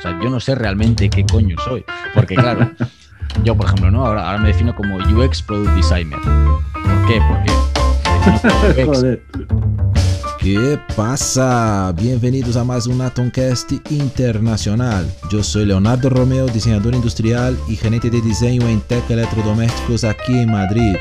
O sea, yo no sé realmente qué coño soy. Porque claro, yo por ejemplo, ¿no? Ahora, ahora me defino como UX Product Designer. ¿Por qué? Porque Joder. ¿Qué pasa? Bienvenidos a más un Atomcast internacional. Yo soy Leonardo Romeo, diseñador industrial y gerente de diseño en Tech Electrodomésticos aquí en Madrid.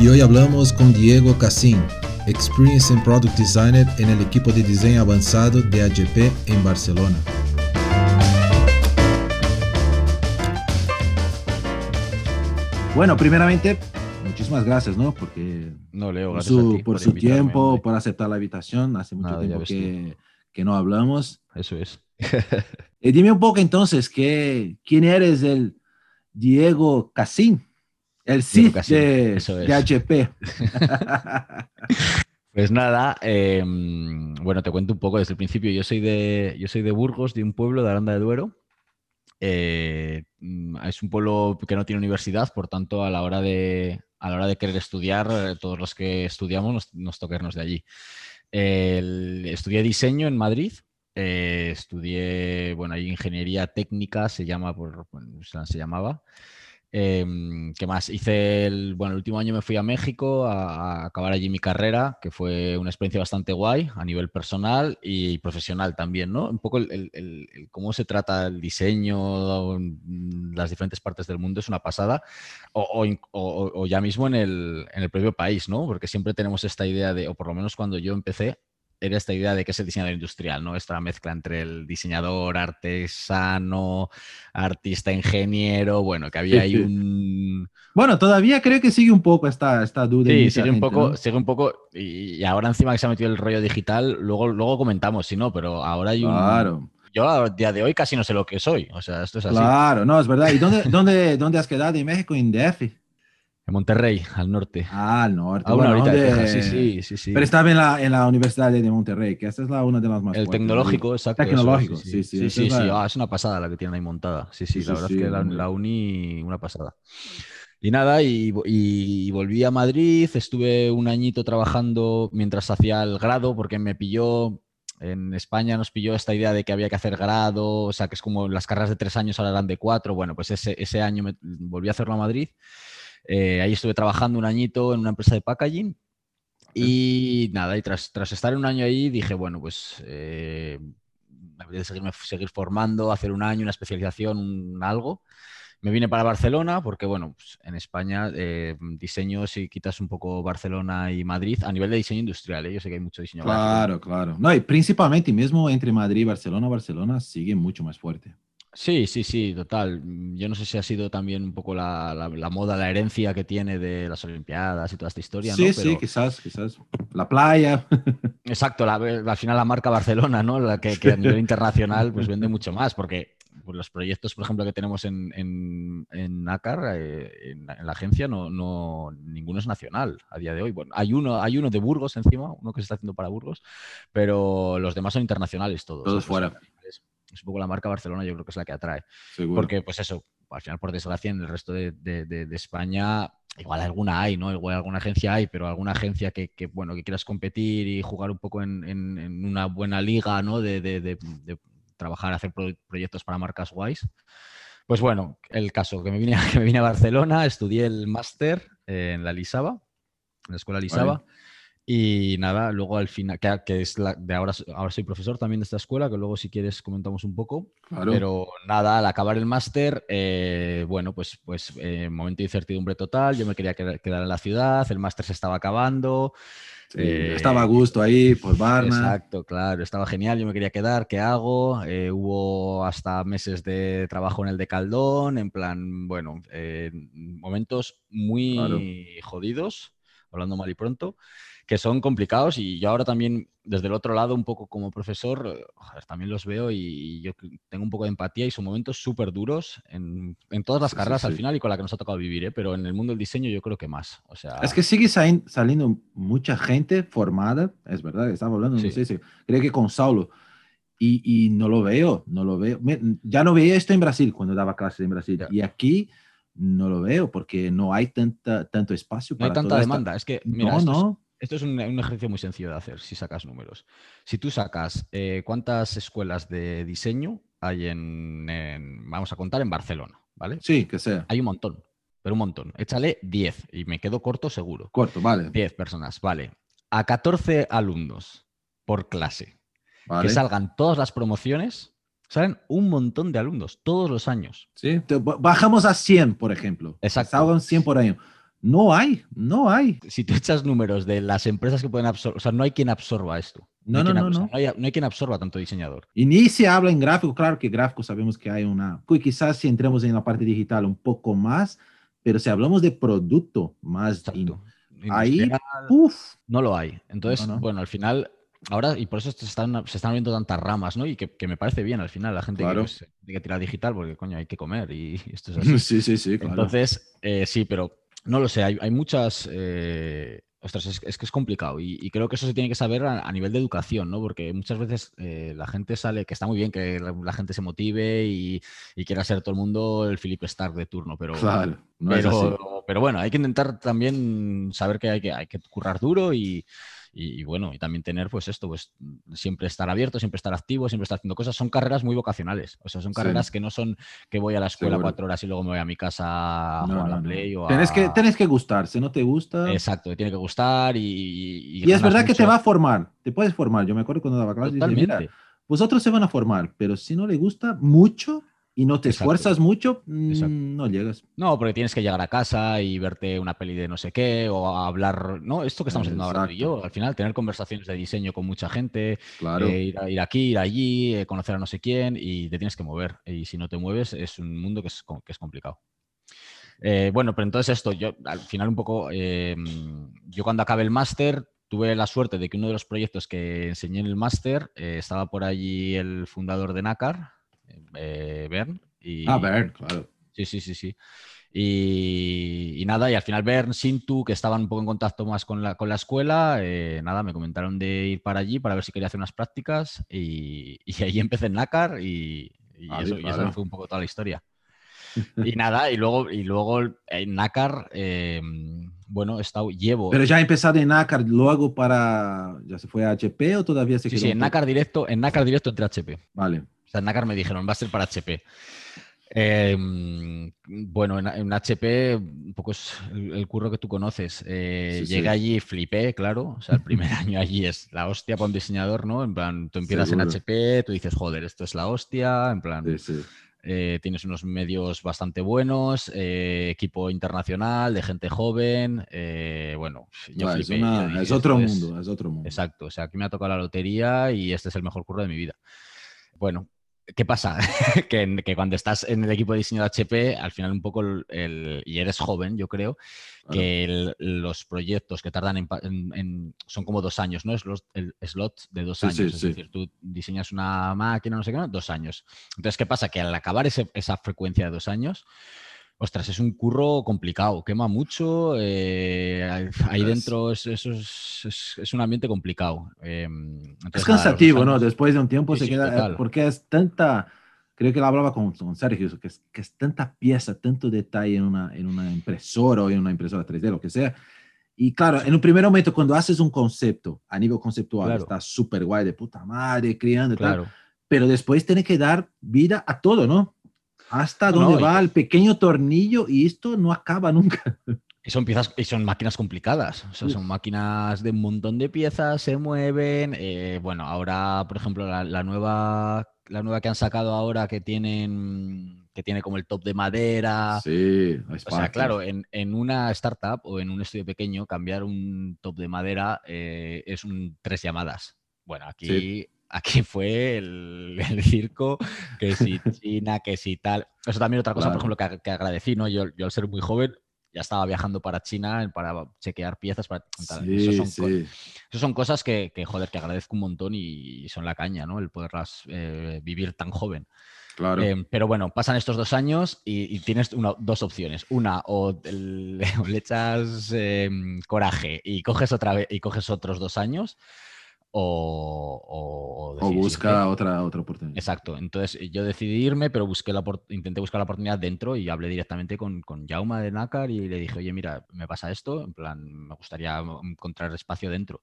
Y hoy hablamos con Diego Cassin, Experience and Product Designer en el equipo de diseño avanzado de AGP en Barcelona. Bueno, primeramente, muchísimas gracias, ¿no? Porque no, Leo, por gracias a su, ti por por su tiempo, por aceptar la invitación. Hace mucho Nada, tiempo que, que no hablamos. Eso es. Eh, dime un poco entonces, ¿qué, ¿quién eres el Diego Casín? El de, eso es. de HP. Pues nada, eh, bueno, te cuento un poco desde el principio. Yo soy de, yo soy de Burgos, de un pueblo de Aranda de Duero. Eh, es un pueblo que no tiene universidad, por tanto, a la hora de, a la hora de querer estudiar, eh, todos los que estudiamos nos, nos toca irnos de allí. El- estudié diseño en Madrid. eh, estudié, bueno, ahí ingeniería técnica, se llama, por, bueno, se llamaba. Em, ¿qué más? Hice el, bueno, el último año me fui a México a, a acabar allí mi carrera, que fue una experiencia bastante guay a nivel personal y profesional también, ¿no? Un poco el, el- el- cómo se trata el diseño en las diferentes partes del mundo es una pasada, o- o- o ya mismo en el, en el propio país, ¿no? Porque siempre tenemos esta idea de, o por lo menos cuando yo empecé, era esta idea de que es el diseñador industrial, ¿no? Esta mezcla entre el diseñador, artesano, artista, ingeniero, bueno, que había ahí un... bueno, todavía creo que sigue un poco esta, esta duda. Sí, sigue un gente, poco, ¿no? sigue un poco, y, y ahora encima que se ha metido el rollo digital, luego, luego comentamos, si no, pero ahora hay un... Claro, Yo a día de hoy casi no sé lo que soy, o sea, esto es así. claro, no, es verdad. ¿Y dónde, dónde, dónde has quedado en México? En DF. Monterrey, al norte. Ah, al norte. A una Bueno, horita de ¿dónde- Texas, sí, sí, sí, sí. Pero estaba en la, en la Universidad de Monterrey, que esta es la, una de las más El fuertes, ¿no? tecnológico, exacto. eso, Tecnológico, sí, sí, sí, sí. sí, es la- Ah, es una pasada la que tienen ahí montada. Sí, sí, la verdad es que la, la uni, una pasada. Y nada, y, y volví a Madrid, estuve un añito trabajando mientras hacía el grado, porque me pilló, en España nos pilló esta idea de que había que hacer grado, o sea, que es como las carreras de tres años ahora eran de cuatro, bueno, pues ese, ese año me, volví a hacerlo a Madrid. Eh, ahí estuve trabajando un añito en una empresa de packaging. Y nada, y tras, tras estar un año ahí dije, bueno, pues eh, apetece seguirme, seguir formando, hacer un año, una especialización, un algo. Me vine para Barcelona porque, bueno, pues, en España eh, diseño, si quitas un poco Barcelona y Madrid, a nivel de diseño industrial, ¿eh? yo sé que hay mucho diseño. Claro, claro. No, y principalmente mismo entre Madrid y Barcelona, Barcelona sigue mucho más fuerte. Sí, sí, sí, total. Mm, Yo no sé si ha sido también un poco la, la- la moda, la herencia que tiene de las Olimpiadas y toda esta historia, sí, ¿no? sí, Pero- quizás, quizás. La playa. Exacto, la- al final la marca Barcelona, ¿no? La que, que a nivel internacional pues vende mucho más, porque pues, los proyectos, por ejemplo, que tenemos en, en, en ACAR, eh, en, en la agencia, no, no, ninguno es nacional a día de hoy. Bueno, hay uno, hay uno de Burgos encima, uno que se está haciendo para Burgos, pero los demás son internacionales todos. Todos fuera. Es, un poco la marca Barcelona, yo creo que es la que atrae. Seguro. Porque, pues eso, al final, por desgracia, en el resto de, de- de- de España, igual alguna hay, ¿no? Igual alguna agencia hay, pero alguna agencia que, que, bueno, que quieras competir y jugar un poco en, en- en una buena liga, ¿no? De, trabajar, hacer pro- proyectos para marcas guays. Pues bueno, el caso, que me vine, que me vine a Barcelona, estudié el máster en la Lisaba, en la escuela Lisaba. Y nada, luego al final, que, que es la, de ahora, ahora soy profesor también de esta escuela, que luego si quieres comentamos un poco. Claro. Pero nada, al acabar el máster, eh, bueno, pues, pues eh, momento de incertidumbre total, yo me quería quedar quedar en la ciudad, el máster se estaba acabando. Sí, eh, estaba a gusto ahí por Barna. Exacto, claro, estaba genial, yo me quería quedar, ¿qué hago? Hubo hasta meses de trabajo en el de Caldón, en plan, bueno, momentos muy Claro. jodidos, hablando mal y pronto, que son complicados y yo ahora también desde el otro lado, un poco como profesor, eh, joder, también los veo y yo tengo un poco de empatía y son momentos súper duros en, en todas las Sí, sí, carreras al sí. final y con la que nos ha tocado vivir, ¿eh? pero en el mundo del diseño yo creo que más. O sea, Es que sigue saliendo mucha gente formada, es verdad, estaba hablando, Sí. no sé si, creo que con Saulo, y, y no lo veo, no lo veo. Ya no veía esto en Brasil, cuando daba clases en Brasil, Ya. y aquí no lo veo, porque no hay tanta, tanto espacio no hay para tanta toda esta- demanda. Es que, mira, no, no. Esto es un, un ejercicio muy sencillo de hacer si sacas números. Si tú sacas eh, cuántas escuelas de diseño hay en, en- vamos a contar, en Barcelona, ¿vale? Sí, que sea. Hay un montón, pero un montón. Échale 10 y me quedo corto seguro. Corto, vale. 10 personas, vale. A 14 alumnos por clase. vale. Que salgan todas las promociones, salen un montón de alumnos todos los años. Sí, bajamos a 100, por ejemplo. Exacto. Salgan 100 por año. No hay, no hay. Si tú echas números de las empresas que pueden absorber, o sea, no hay quien absorba esto. No, no, no, no. hay, no hay quien absorba tanto diseñador. Y ni se habla en gráfico, claro que gráfico sabemos que hay una, y quizás si entremos en la parte digital un poco más, pero si hablamos de producto más, in- ahí, uf, no lo hay. Entonces, No, no. bueno, al final, ahora, y por eso se están, se están abriendo tantas ramas, ¿no? Y que, que me parece bien al final, la gente Claro. que, tiene que tirar digital, porque coño, hay que comer y esto es así. sí, sí, sí, claro. Entonces, eh, sí, pero no lo sé, hay, hay muchas... eh, ostras, es, es que es complicado y, y creo que eso se tiene que saber a, a nivel de educación, ¿no? Porque muchas veces eh, la gente sale, que está muy bien que la, la gente se motive y, y quiera ser todo el mundo el Philip Stark de turno, pero, claro, no pero, pero bueno, hay que intentar también saber que hay que, hay que currar duro y, y- y bueno, y también tener pues esto, pues siempre estar abierto, siempre estar activo, siempre estar haciendo cosas. Son carreras muy vocacionales, o sea, son Sí. carreras que no son que voy a la escuela Seguro. cuatro horas y luego me voy a mi casa a No, a no, la no. Play o Tienes que, a- tienes que gustar, si no te gusta. Exacto, te tiene que gustar y... Y, Y es verdad que te mucho. va a formar, te puedes formar. Yo me acuerdo cuando daba clases, mira, vosotros se van a formar, pero si no le gusta mucho y no te Exacto. esfuerzas mucho, mm, Exacto. no llegas. No, porque tienes que llegar a casa y verte una peli de no sé qué o hablar, ¿no? Esto que estamos haciendo ahora y yo, al final, tener conversaciones de diseño con mucha gente, Claro. eh, ir, aquí, ir allí, eh, conocer a no sé quién y te tienes que mover. Y si no te mueves, es un mundo que es, que es complicado. Eh, bueno, pero entonces esto, yo al final un poco, yo cuando acabé el máster tuve la suerte de que uno de los proyectos que enseñé en el máster estaba por allí el fundador de NACAR, eh, Bern. Y, Ah, ver, claro. Sí, sí, sí, sí. Y, y nada, y al final Bern, Sintu, que estaban un poco en contacto más con la, con la escuela, eh, nada, me comentaron de ir para allí para ver si quería hacer unas prácticas y, y ahí empecé en NACAR y, y Vale, eso, claro. fue un poco toda la historia. Y nada, y luego, y luego en NACAR, eh, bueno, he estado, llevo... Pero ya ha empezado en NACAR, luego para. ¿Ya se fue a HP o todavía se sí, quedó sí, en? NACAR directo, en NACAR directo entre HP. Vale. Sea, me dijeron, va a ser para HP. Eh, bueno, en, en HP, un poco es el, el curro que tú conoces. Eh, Sí, sí. llegué allí y flipé, claro. O sea, el primer año allí es la hostia para un diseñador, ¿no? En plan, tú empiezas Seguro. en HP, tú dices, joder, esto es la hostia. En plan, Sí, eh, tienes unos medios bastante buenos, eh, equipo internacional, de gente joven. eh, bueno, yo es, flipé. una- yo dije, es otro es- mundo, es otro mundo. Exacto, o sea, aquí me ha tocado la lotería y este es el mejor curro de mi vida. Bueno, ¿qué pasa? que, cuando estás en el equipo de diseño de HP, al final un poco el, el- y eres joven, yo creo, Claro. que el- los proyectos que tardan en, pa- en- en- son como dos años, ¿no? Es los- el slot de dos Sí, años. sí, es sí. decir, tú diseñas una máquina, no sé qué, ¿no? dos años. Entonces, ¿qué pasa? Que al acabar ese- esa frecuencia de dos años, ostras, es un curro complicado, quema mucho, eh, ahí dentro es, es, es- es un ambiente complicado. eh, entonces, Es nada, cansativo, ¿no? años- Después de un tiempo Sí, se queda, total. porque es tanta, creo que lo hablaba con, con Sergio, que es, que es tanta pieza, tanto detalle en una, en una impresora o en una impresora 3D, lo que sea. Y claro, en un primer momento, cuando haces un concepto a nivel conceptual, Claro. está súper guay, de puta madre, criando y tal, Claro. pero después tiene que dar vida a todo, ¿no? Hasta No, dónde no, y- va el pequeño tornillo y esto no acaba nunca. Y son piezas, y son máquinas complicadas. O sea, son máquinas de un montón de piezas, se mueven. eh, bueno, ahora, por ejemplo, la, la nueva, la nueva que han sacado ahora que tienen, que tiene como el top de madera. Sí, O sea, claro, en, en una startup o en un estudio pequeño, cambiar un top de madera eh, es un tres llamadas. Bueno, aquí, Sí. Aquí fue el, el circo, que si China, que si tal. Eso también otra cosa, Claro. por ejemplo, que, que agradecí, ¿no? Yo, yo al ser muy joven ya estaba viajando para China para chequear piezas, para. Sí, Eso son, sí. eso son cosas que, que, joder, que agradezco un montón y, son la caña, ¿no? El poderlas eh, vivir tan joven. Claro. Eh, pero bueno, pasan estos dos años y, y tienes una- dos opciones. Una, o, el- o le echas eh, coraje y coges otra vez y coges otros dos años, o, o- o o busca otra, otra oportunidad. Exacto. Entonces yo decidí irme, pero busqué la, intenté buscar la oportunidad dentro y hablé directamente con, con Jauma de Nácar y le dije, oye, mira, me pasa esto, en plan, me gustaría encontrar espacio dentro.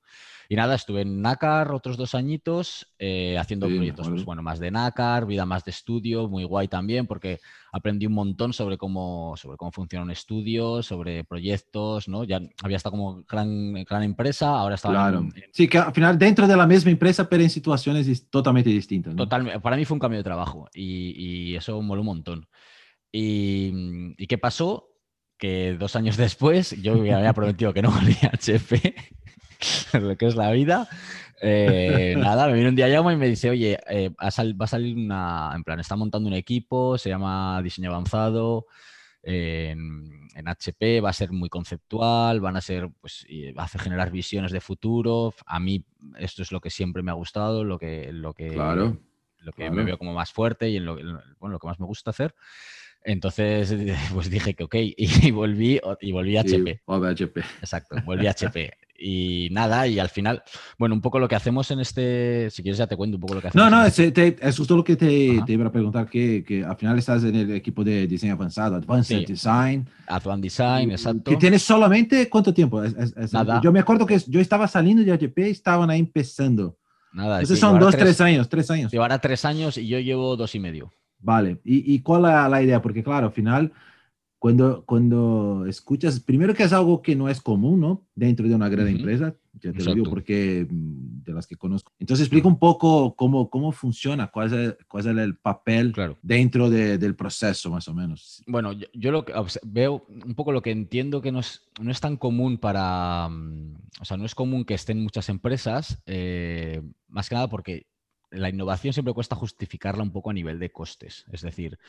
Y nada, estuve en Nácar otros dos añitos eh, haciendo proyectos, pues, bueno, más de Nácar, vida más de estudio, muy guay también, porque aprendí un montón sobre cómo, sobre cómo funciona un estudio, sobre proyectos, ¿no? Ya había estado como gran, gran empresa, ahora estaba... Claro. Sí, que al final dentro de la misma empresa, pero en situaciones totalmente distintas. Totalmente. Para mí fue un cambio de trabajo y, eso moló un montón. Y, ¿Y, qué pasó? Que dos años después yo me había prometido que no volvía a HP, lo que es la vida. Eh, nada, me viene un día llamo y me dice, oye, eh, va a salir una, en plan, está montando un equipo, se llama Diseño Avanzado, en, HP va a ser muy conceptual, van a ser, pues, va a generar visiones de futuro. A mí esto es lo que siempre me ha gustado, lo que, lo que, lo que me veo como más fuerte y en lo, bueno, lo que más me gusta hacer. Entonces, pues dije que ok, y, volví, y volví a HP. HP. Exacto, volví a HP. Y nada, y al final, bueno, un poco lo que hacemos en este, si quieres ya te cuento un poco lo que hacemos. No, no, es, es justo lo que te, te, iba a preguntar, que, que, al final estás en el equipo de diseño avanzado, Advanced Design. Advanced Design, exacto. Que tienes solamente, ¿cuánto tiempo? nada. Yo me acuerdo que yo estaba saliendo de HP y estaban ahí empezando. Nada. Esos son dos, tres, años, tres años. Llevará tres años y yo llevo dos y medio. Vale, ¿y, y cuál es la idea? Porque claro, al final cuando, cuando escuchas, primero que es algo que no es común, ¿no? Dentro de una gran empresa, ya te lo digo porque mm, de las que conozco. Entonces explica un poco cómo, cómo funciona, cuál es cuál es el papel claro. dentro de, del proceso, más o menos. Bueno, yo, yo, lo que veo, un poco lo que entiendo que no es, no es tan común para, mm, o sea, no es común que estén muchas empresas, eh, más que nada porque la innovación siempre cuesta justificarla un poco a nivel de costes. Es decir,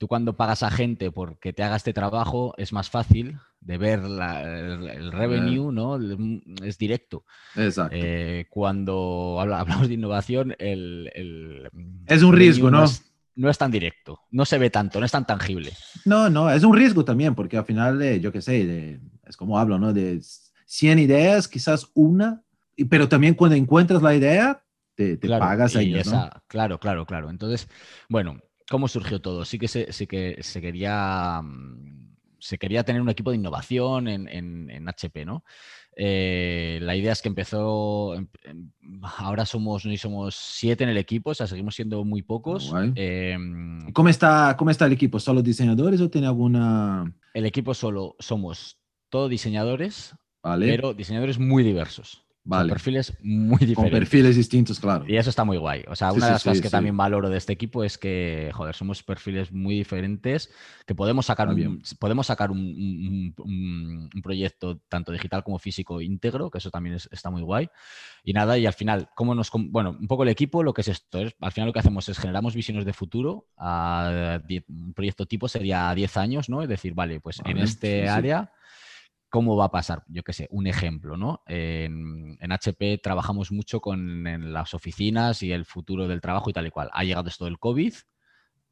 Tú cuando pagas a gente porque te haga este trabajo es más fácil de ver el, revenue, ¿no? Es directo. Exacto. Eh, cuando hablamos de innovación, el... es un riesgo, ¿no? no es tan directo, no se ve tanto, no es tan tangible. No, no, es un riesgo también, porque al final, eh, yo qué sé, es como hablo, ¿no? De 100 ideas, quizás una, pero también cuando encuentras la idea, te, pagas ahí. Claro, claro, claro. Entonces, bueno, cómo surgió todo. Sí que se, sí que se quería mm, se quería tener un equipo de innovación en, HP, ¿no? Eh, la idea es que empezó, ahora somos, somos siete en el equipo, o sea, seguimos siendo muy pocos. Em, ¿Cómo, está, ¿Cómo está el equipo? ¿Solo diseñadores o tiene alguna...? El equipo solo somos todos diseñadores, pero diseñadores muy diversos. Vale. perfiles muy diferentes. Con perfiles distintos, claro. Y eso está muy guay. O sea, una de las cosas que también valoro de este equipo es que, joder, somos perfiles muy diferentes, que podemos sacar, un, podemos sacar un, proyecto tanto digital como físico íntegro, que eso también está muy guay. Y nada, y al final, ¿cómo nos... Bueno, un poco el equipo, lo que es esto, es, al final lo que hacemos es generamos visiones de futuro. A, un proyecto tipo sería 10 años, ¿no? Es decir, vale, pues en este área cómo va a pasar. Yo qué sé, un ejemplo, ¿no? En, HP trabajamos mucho con las oficinas y el futuro del trabajo y tal y cual. Ha llegado esto del COVID,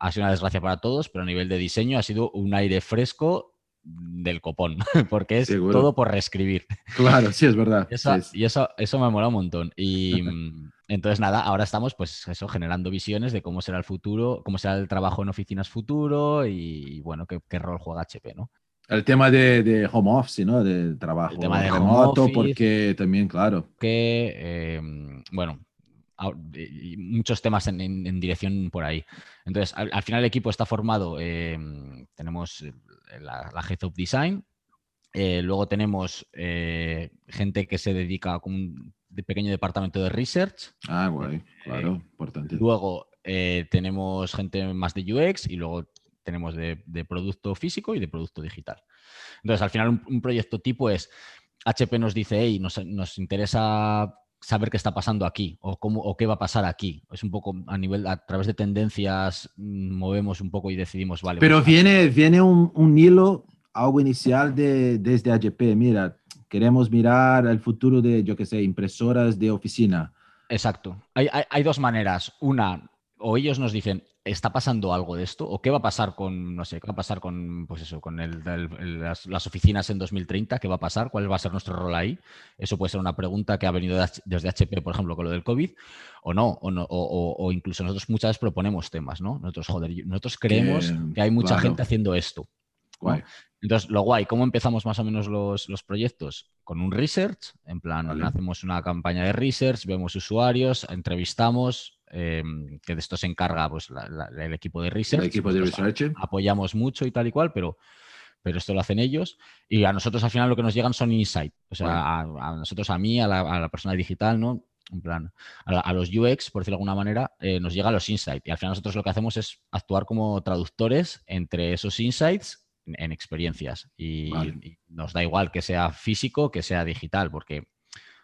ha sido una desgracia para todos, pero a nivel de diseño ha sido un aire fresco del copón, porque es todo por reescribir. Claro, sí, es verdad. Y eso, eso, me mola un montón. Y entonces, nada, ahora estamos, pues eso, generando visiones de cómo será el futuro, cómo será el trabajo en oficinas futuro y, bueno, qué, qué rol juega HP, ¿no? El tema de, de, home office, ¿no? De trabajo el tema de remoto, porque también, claro. Que, em, bueno, muchos temas en, dirección por ahí. Entonces, al, final el equipo está formado, em, tenemos la, la, Head of Design, eh, luego tenemos eh, gente que se dedica a un pequeño departamento de research. Ah, guay, claro, eh, importante. Luego tenemos gente más de UX y luego tenemos de, producto físico y de producto digital. Entonces, al final, un, proyecto tipo es, HP nos dice, hey, nos, nos, interesa saber qué está pasando aquí o, cómo, o qué va a pasar aquí. Es un poco a nivel, a través de tendencias, movemos un poco y decidimos, vale. Pero pues, viene, viene un, un, hilo, algo inicial de, desde HP. Mira, queremos mirar el futuro de, yo qué sé, impresoras de oficina. Exacto. Hay, hay, hay dos maneras. Una, o ellos nos dicen, ¿está pasando algo de esto? ¿O qué va a pasar con, no sé, qué va a pasar con, pues eso, con las, oficinas en 2030? ¿Qué va a pasar? ¿Cuál va a ser nuestro rol ahí? Eso puede ser una pregunta que ha venido desde HP, por ejemplo, con lo del COVID, o no, o, no, o, incluso nosotros muchas veces proponemos temas, ¿no? Nosotros, joder, nosotros creemos que, hay mucha gente haciendo esto. Entonces, lo guay, ¿cómo empezamos más o menos los, proyectos? Con un research, en plan, hacemos una campaña de research, vemos usuarios, entrevistamos, Em, que de esto se encarga pues, el equipo de research. El equipo de research. Apoyamos mucho y tal y cual, pero, pero esto lo hacen ellos. Y a nosotros al final lo que nos llegan son insight. O sea, a, nosotros, a mí, a la, persona digital, ¿no? En plan, a, los UX, por decirlo de alguna manera, eh, nos llegan los insights. Y al final nosotros lo que hacemos es actuar como traductores entre esos insights en, experiencias. Y, y, nos da igual que sea físico que sea digital, porque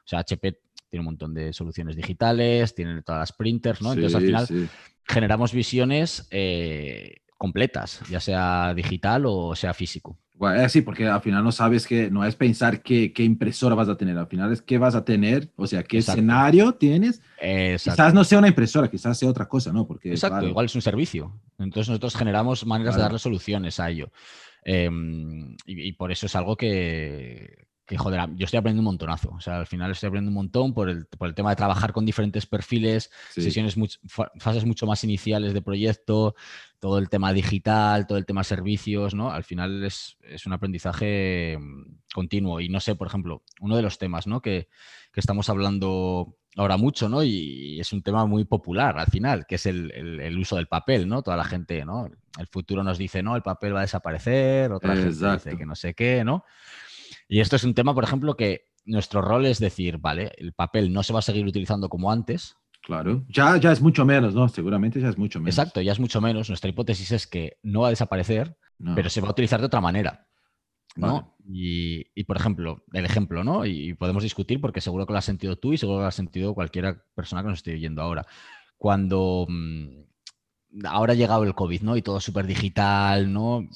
o sea, HP tiene un montón de soluciones digitales, tiene todas las printers, ¿no? Entonces, al final, generamos visiones eh, completas, ya sea digital o sea físico. Bueno, sí, porque al final no sabes que, no es pensar qué, qué, impresora vas a tener, al final es qué vas a tener, o sea, qué escenario tienes. Quizás no sea una impresora, quizás sea otra cosa, ¿no? Porque, Exacto, igual es un servicio. Entonces nosotros generamos maneras de darle soluciones a ello. Em, y, por eso es algo que, que joder, yo estoy aprendiendo un montonazo. O sea, al final estoy aprendiendo un montón por el, por el tema de trabajar con diferentes perfiles, sesiones, fases mucho más iniciales de proyecto, todo el tema digital, todo el tema servicios, ¿no? Al final es, es un aprendizaje mm, continuo. Y no sé, por ejemplo, uno de los temas, ¿no? Que, que estamos hablando ahora mucho, ¿no? Y es un tema muy popular al final, que es el, el, uso del papel, ¿no? Toda la gente, ¿no? El futuro nos dice, no, el papel va a desaparecer, otra gente dice que no sé qué, ¿no? Y esto es un tema, por ejemplo, que nuestro rol es decir, vale, el papel no se va a seguir utilizando como antes. Claro, ya, ya es mucho menos, ¿no? Seguramente ya es mucho menos. Exacto, ya es mucho menos. Nuestra hipótesis es que no va a desaparecer, pero se va a utilizar de otra manera. ¿no? Y, por ejemplo, el ejemplo, ¿no? Y podemos discutir porque seguro que lo has sentido tú y seguro que lo has sentido cualquier persona que nos esté oyendo ahora. Cuando mm, ahora ha llegado el COVID, ¿no? Y todo súper digital, ¿no?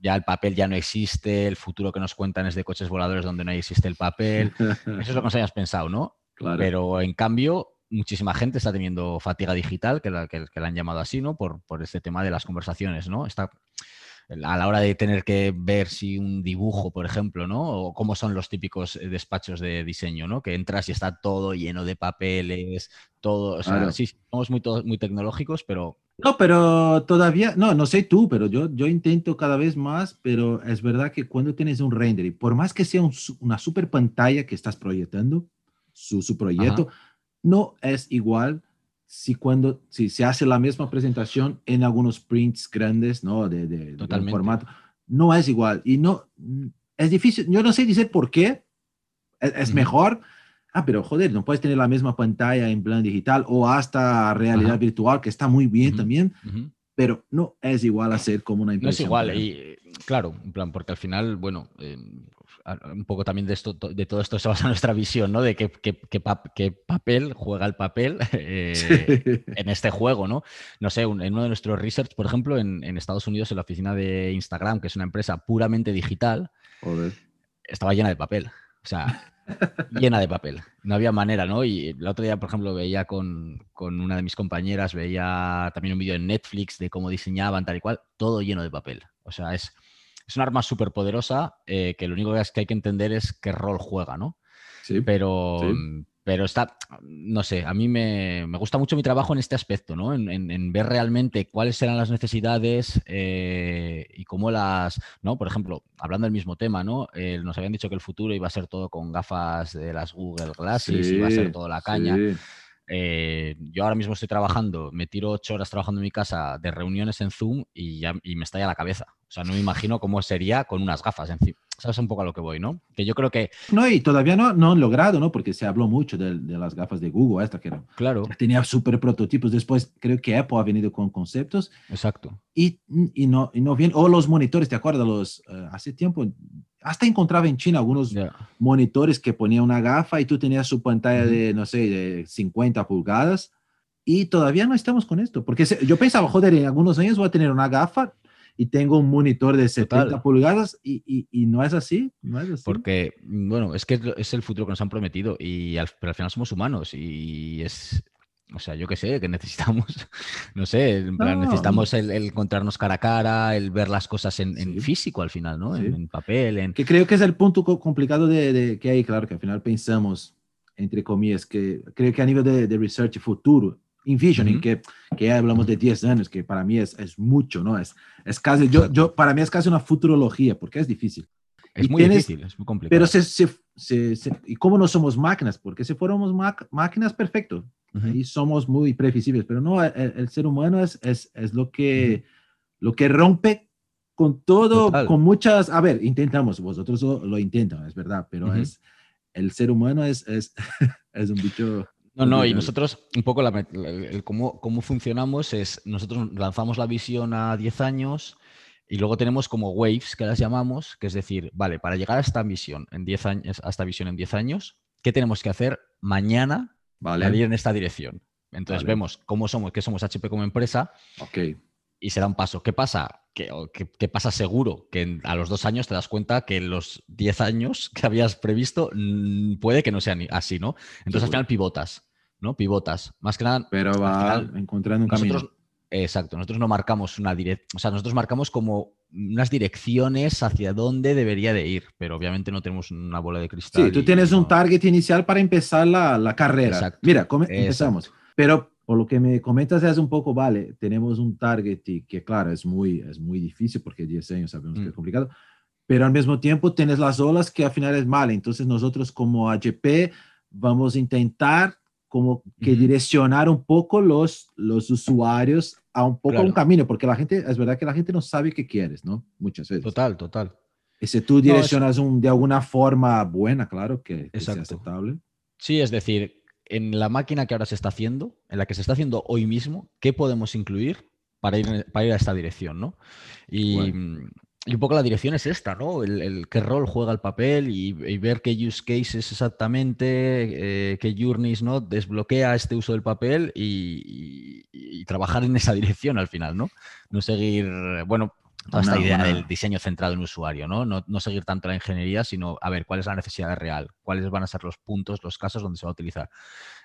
Ya el papel ya no existe, el futuro que nos cuentan es de coches voladores donde no existe el papel. Eso es lo que nos hayas pensado, ¿no? Claro. Pero en cambio, muchísima gente está teniendo fatiga digital, que la, que, la han llamado así, ¿no? Por, por, este tema de las conversaciones, ¿no? Está, a la hora de tener que ver si un dibujo, por ejemplo, ¿no? O cómo son los típicos eh, despachos de diseño, ¿no? Que entras y está todo lleno de papeles, todo. O sea, sí, somos muy, muy tecnológicos, pero. No, pero todavía, no, no sé tú, pero yo, yo intento cada vez más, pero es verdad que cuando tienes un rendering, por más que sea una super pantalla que estás proyectando, su, su proyecto, no es igual si cuando si se hace la misma presentación en algunos prints grandes, ¿no? De, de, formato, no es igual. Y no, es difícil, yo no sé decir por qué, es, mejor. Ah, pero joder, no puedes tener la misma pantalla en plan digital o hasta realidad virtual, que está muy bien también, pero no es igual hacer como una impresión. No es igual, y claro, en plan, porque al final, bueno, eh, un poco también de, esto, de todo esto se basa nuestra visión, ¿no? De qué, papel juega el papel eh, en este juego, ¿no? No sé, en uno de nuestros research, por ejemplo, en, Estados Unidos, en la oficina de Instagram, que es una empresa puramente digital, estaba llena de papel. O sea, llena de papel. No había manera, ¿no? Y el otro día, por ejemplo, veía con, con una de mis compañeras, veía también un vídeo en Netflix de cómo diseñaban, tal y cual, todo lleno de papel. O sea, es es un arma súper poderosa eh, que lo único que, es que hay que entender es qué rol juega, ¿no? Sí. Pero, pero está, no sé, a mí me, gusta mucho mi trabajo en este aspecto, ¿no? En, ver realmente cuáles serán las necesidades eh, y cómo las, ¿no? Por ejemplo, hablando del mismo tema, ¿no? nos habían dicho que el futuro iba a ser todo con gafas de las Google Glasses, iba a ser todo la caña. Eh, yo ahora mismo estoy trabajando, me tiro ocho horas trabajando en mi casa de reuniones en Zoom y, ya, y me estalla la cabeza. O sea, no me imagino cómo sería con unas gafas encima. Sabes un poco a lo que voy, ¿no? Que yo creo que... No, y todavía no, no han logrado, ¿no? Porque se habló mucho de, de las gafas de Google, esta que claro. tenía súper prototipos. Después creo que Apple ha venido con conceptos. Exacto. Y, y no, y no bien, o los monitores, ¿te acuerdas? Los, uh, hace tiempo, hasta encontraba en China algunos monitores que ponían una gafa y tú tenías su pantalla de, no sé, de 50 pulgadas. Y todavía no estamos con esto, porque yo pensaba, joder, en algunos años voy a tener una gafa y tengo un monitor de 70 pulgadas y, y, no es así, no es así. Porque, bueno, es que es el futuro que nos han prometido, y al, pero al final somos humanos y es, o sea, yo qué sé, que necesitamos, no sé, necesitamos el, encontrarnos cara a cara, el ver las cosas en, físico al final, ¿no? En, papel. En... Que creo que es el punto complicado de, que hay, claro, que al final pensamos, entre comillas, que creo que a nivel de, research futuro, envisioning, que, que hablamos de 10 años, que para mí es, es mucho, ¿no? Es, es casi, yo, yo, para mí es casi una futurología, porque es difícil. Es muy difícil, es muy complicado. Pero se, se, ¿y cómo no somos máquinas? Porque si fuéramos máquinas, perfecto y somos muy previsibles, pero no, el, ser humano es, es, es lo, que, lo que rompe con todo, con muchas, a ver, intentamos, vosotros lo, intentan, es verdad, pero es, el ser humano es, es, es un bicho... No, no, y nosotros un poco la, el, cómo, cómo funcionamos es, nosotros lanzamos la visión a 10 años y luego tenemos como waves que las llamamos, que es decir, vale, para llegar a esta visión en 10 años, a esta visión en 10 años, ¿qué tenemos que hacer mañana Vale. ir en esta dirección. Entonces vemos cómo somos, qué somos HP como empresa. Y se da un paso. ¿Qué pasa? ¿Qué, pasa seguro? Que a los dos años te das cuenta que los diez años que habías previsto puede que no sean así, ¿no? Entonces al final pivotas, ¿no? Pivotas. Más que nada. Pero va encontrando un camino. Exacto, nosotros no marcamos una dirección, o sea, nosotros marcamos como unas direcciones hacia dónde debería de ir, pero obviamente no tenemos una bola de cristal. Sí, tú tienes un target inicial para empezar la, la carrera. Exacto. Mira, empezamos. Pero por lo que me comentas es un poco, vale, tenemos un target y que claro, es muy, es muy difícil porque 10 años sabemos que es mm. complicado, pero al mismo tiempo tienes las olas que al final es mal. Entonces nosotros como HP vamos a intentar como que direccionar un poco los, los usuarios a un poco un camino, porque la gente, es verdad que la gente no sabe qué quieres, ¿no? Muchas veces. Total, total. Y si tú direccionas un, de alguna forma buena, claro, que, es aceptable. Sí, es decir, en la máquina que ahora se está haciendo, en la que se está haciendo hoy mismo, ¿qué podemos incluir para ir, para ir a esta dirección, ¿no? Y, y un poco la dirección es esta, ¿no? El, qué rol juega el papel y, ver qué use cases exactamente, eh, qué journeys, ¿no? Desbloquea este uso del papel y, trabajar en esa dirección al final, ¿no? No seguir, bueno, toda esta idea del diseño centrado en el usuario, ¿no? ¿no? seguir tanto la ingeniería, sino a ver cuál es la necesidad real, cuáles van a ser los puntos, los casos donde se va a utilizar.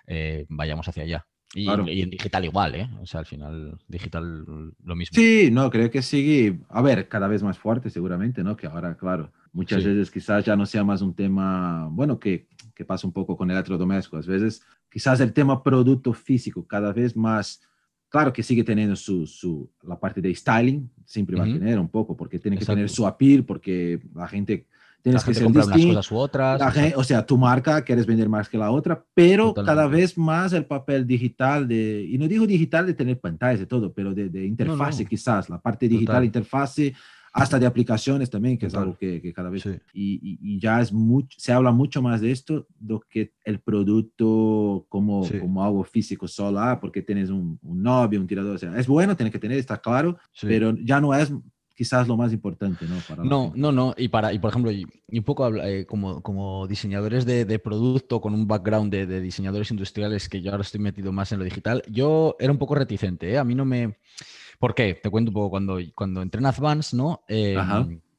Eh, vayamos hacia allá. Y, en digital igual, ¿eh? O sea, al final, digital lo mismo. Sí, no, creo que sigue, a ver, cada vez más fuerte seguramente, ¿no? Que ahora, claro, muchas veces quizás ya no sea más un tema, bueno, que, que pasa un poco con el electrodoméstico. A veces quizás el tema producto físico cada vez más, claro que sigue teniendo su, su la parte de styling, siempre va a tener un poco, porque tiene que tener su appeal, porque la gente Tienes que ser distinto. unas cosas u otras. o sea, tu marca quieres vender más que la otra, pero cada vez más el papel digital de, y no digo digital de tener pantallas y todo, pero de, de interfase quizás, la parte digital, interfase, hasta de aplicaciones también, que es algo que, que, cada vez, y, y, ya es mucho, se habla mucho más de esto do que el producto como, como algo físico solo, ah, porque tienes un, un novio, un tirador, o sea, es bueno, tienes que tener, está claro, pero ya no es quizás lo más importante, ¿no? Para no, no, no. Y, para, y por ejemplo, y, un poco eh, como, como diseñadores de, de, producto con un background de, de, diseñadores industriales que yo ahora estoy metido más en lo digital, yo era un poco reticente. ¿eh? A mí no me... ¿Por qué? Te cuento un poco. Cuando, cuando entré en Advance, ¿no? Eh,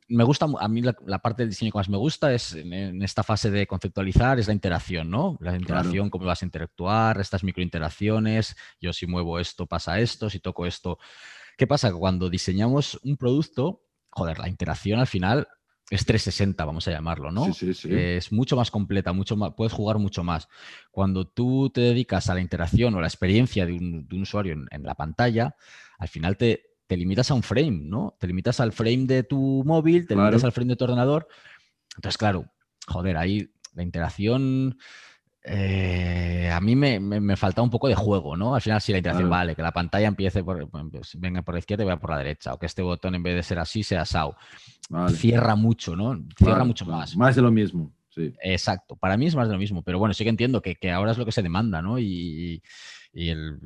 me gusta, a mí la, parte del diseño que más me gusta es en, esta fase de conceptualizar, es la interacción, ¿no? La interacción, cómo vas a interactuar, estas microinteracciones, yo si muevo esto pasa esto, si toco esto ¿Qué pasa? Cuando diseñamos un producto, joder, la interacción al final es 360, vamos a llamarlo, ¿no? Sí, sí, sí. Es mucho más completa, mucho más, puedes jugar mucho más. Cuando tú te dedicas a la interacción o la experiencia de un, usuario en, la pantalla, al final te, te, limitas a un frame, ¿no? Te limitas al frame de tu móvil, te limitas al frame de tu ordenador. Entonces, claro, joder, ahí la interacción eh, a mí me, me, falta un poco de juego, ¿no? Al final, si la interacción vale, que la pantalla empiece por, pues, venga por la izquierda y vaya por la derecha, o que este botón en vez de ser así sea SAO. Cierra mucho, ¿no? Cierra mucho más. Más de lo mismo, sí. Exacto, para mí es más de lo mismo, pero bueno, sí que entiendo que, que ahora es lo que se demanda, ¿no? Y, y el,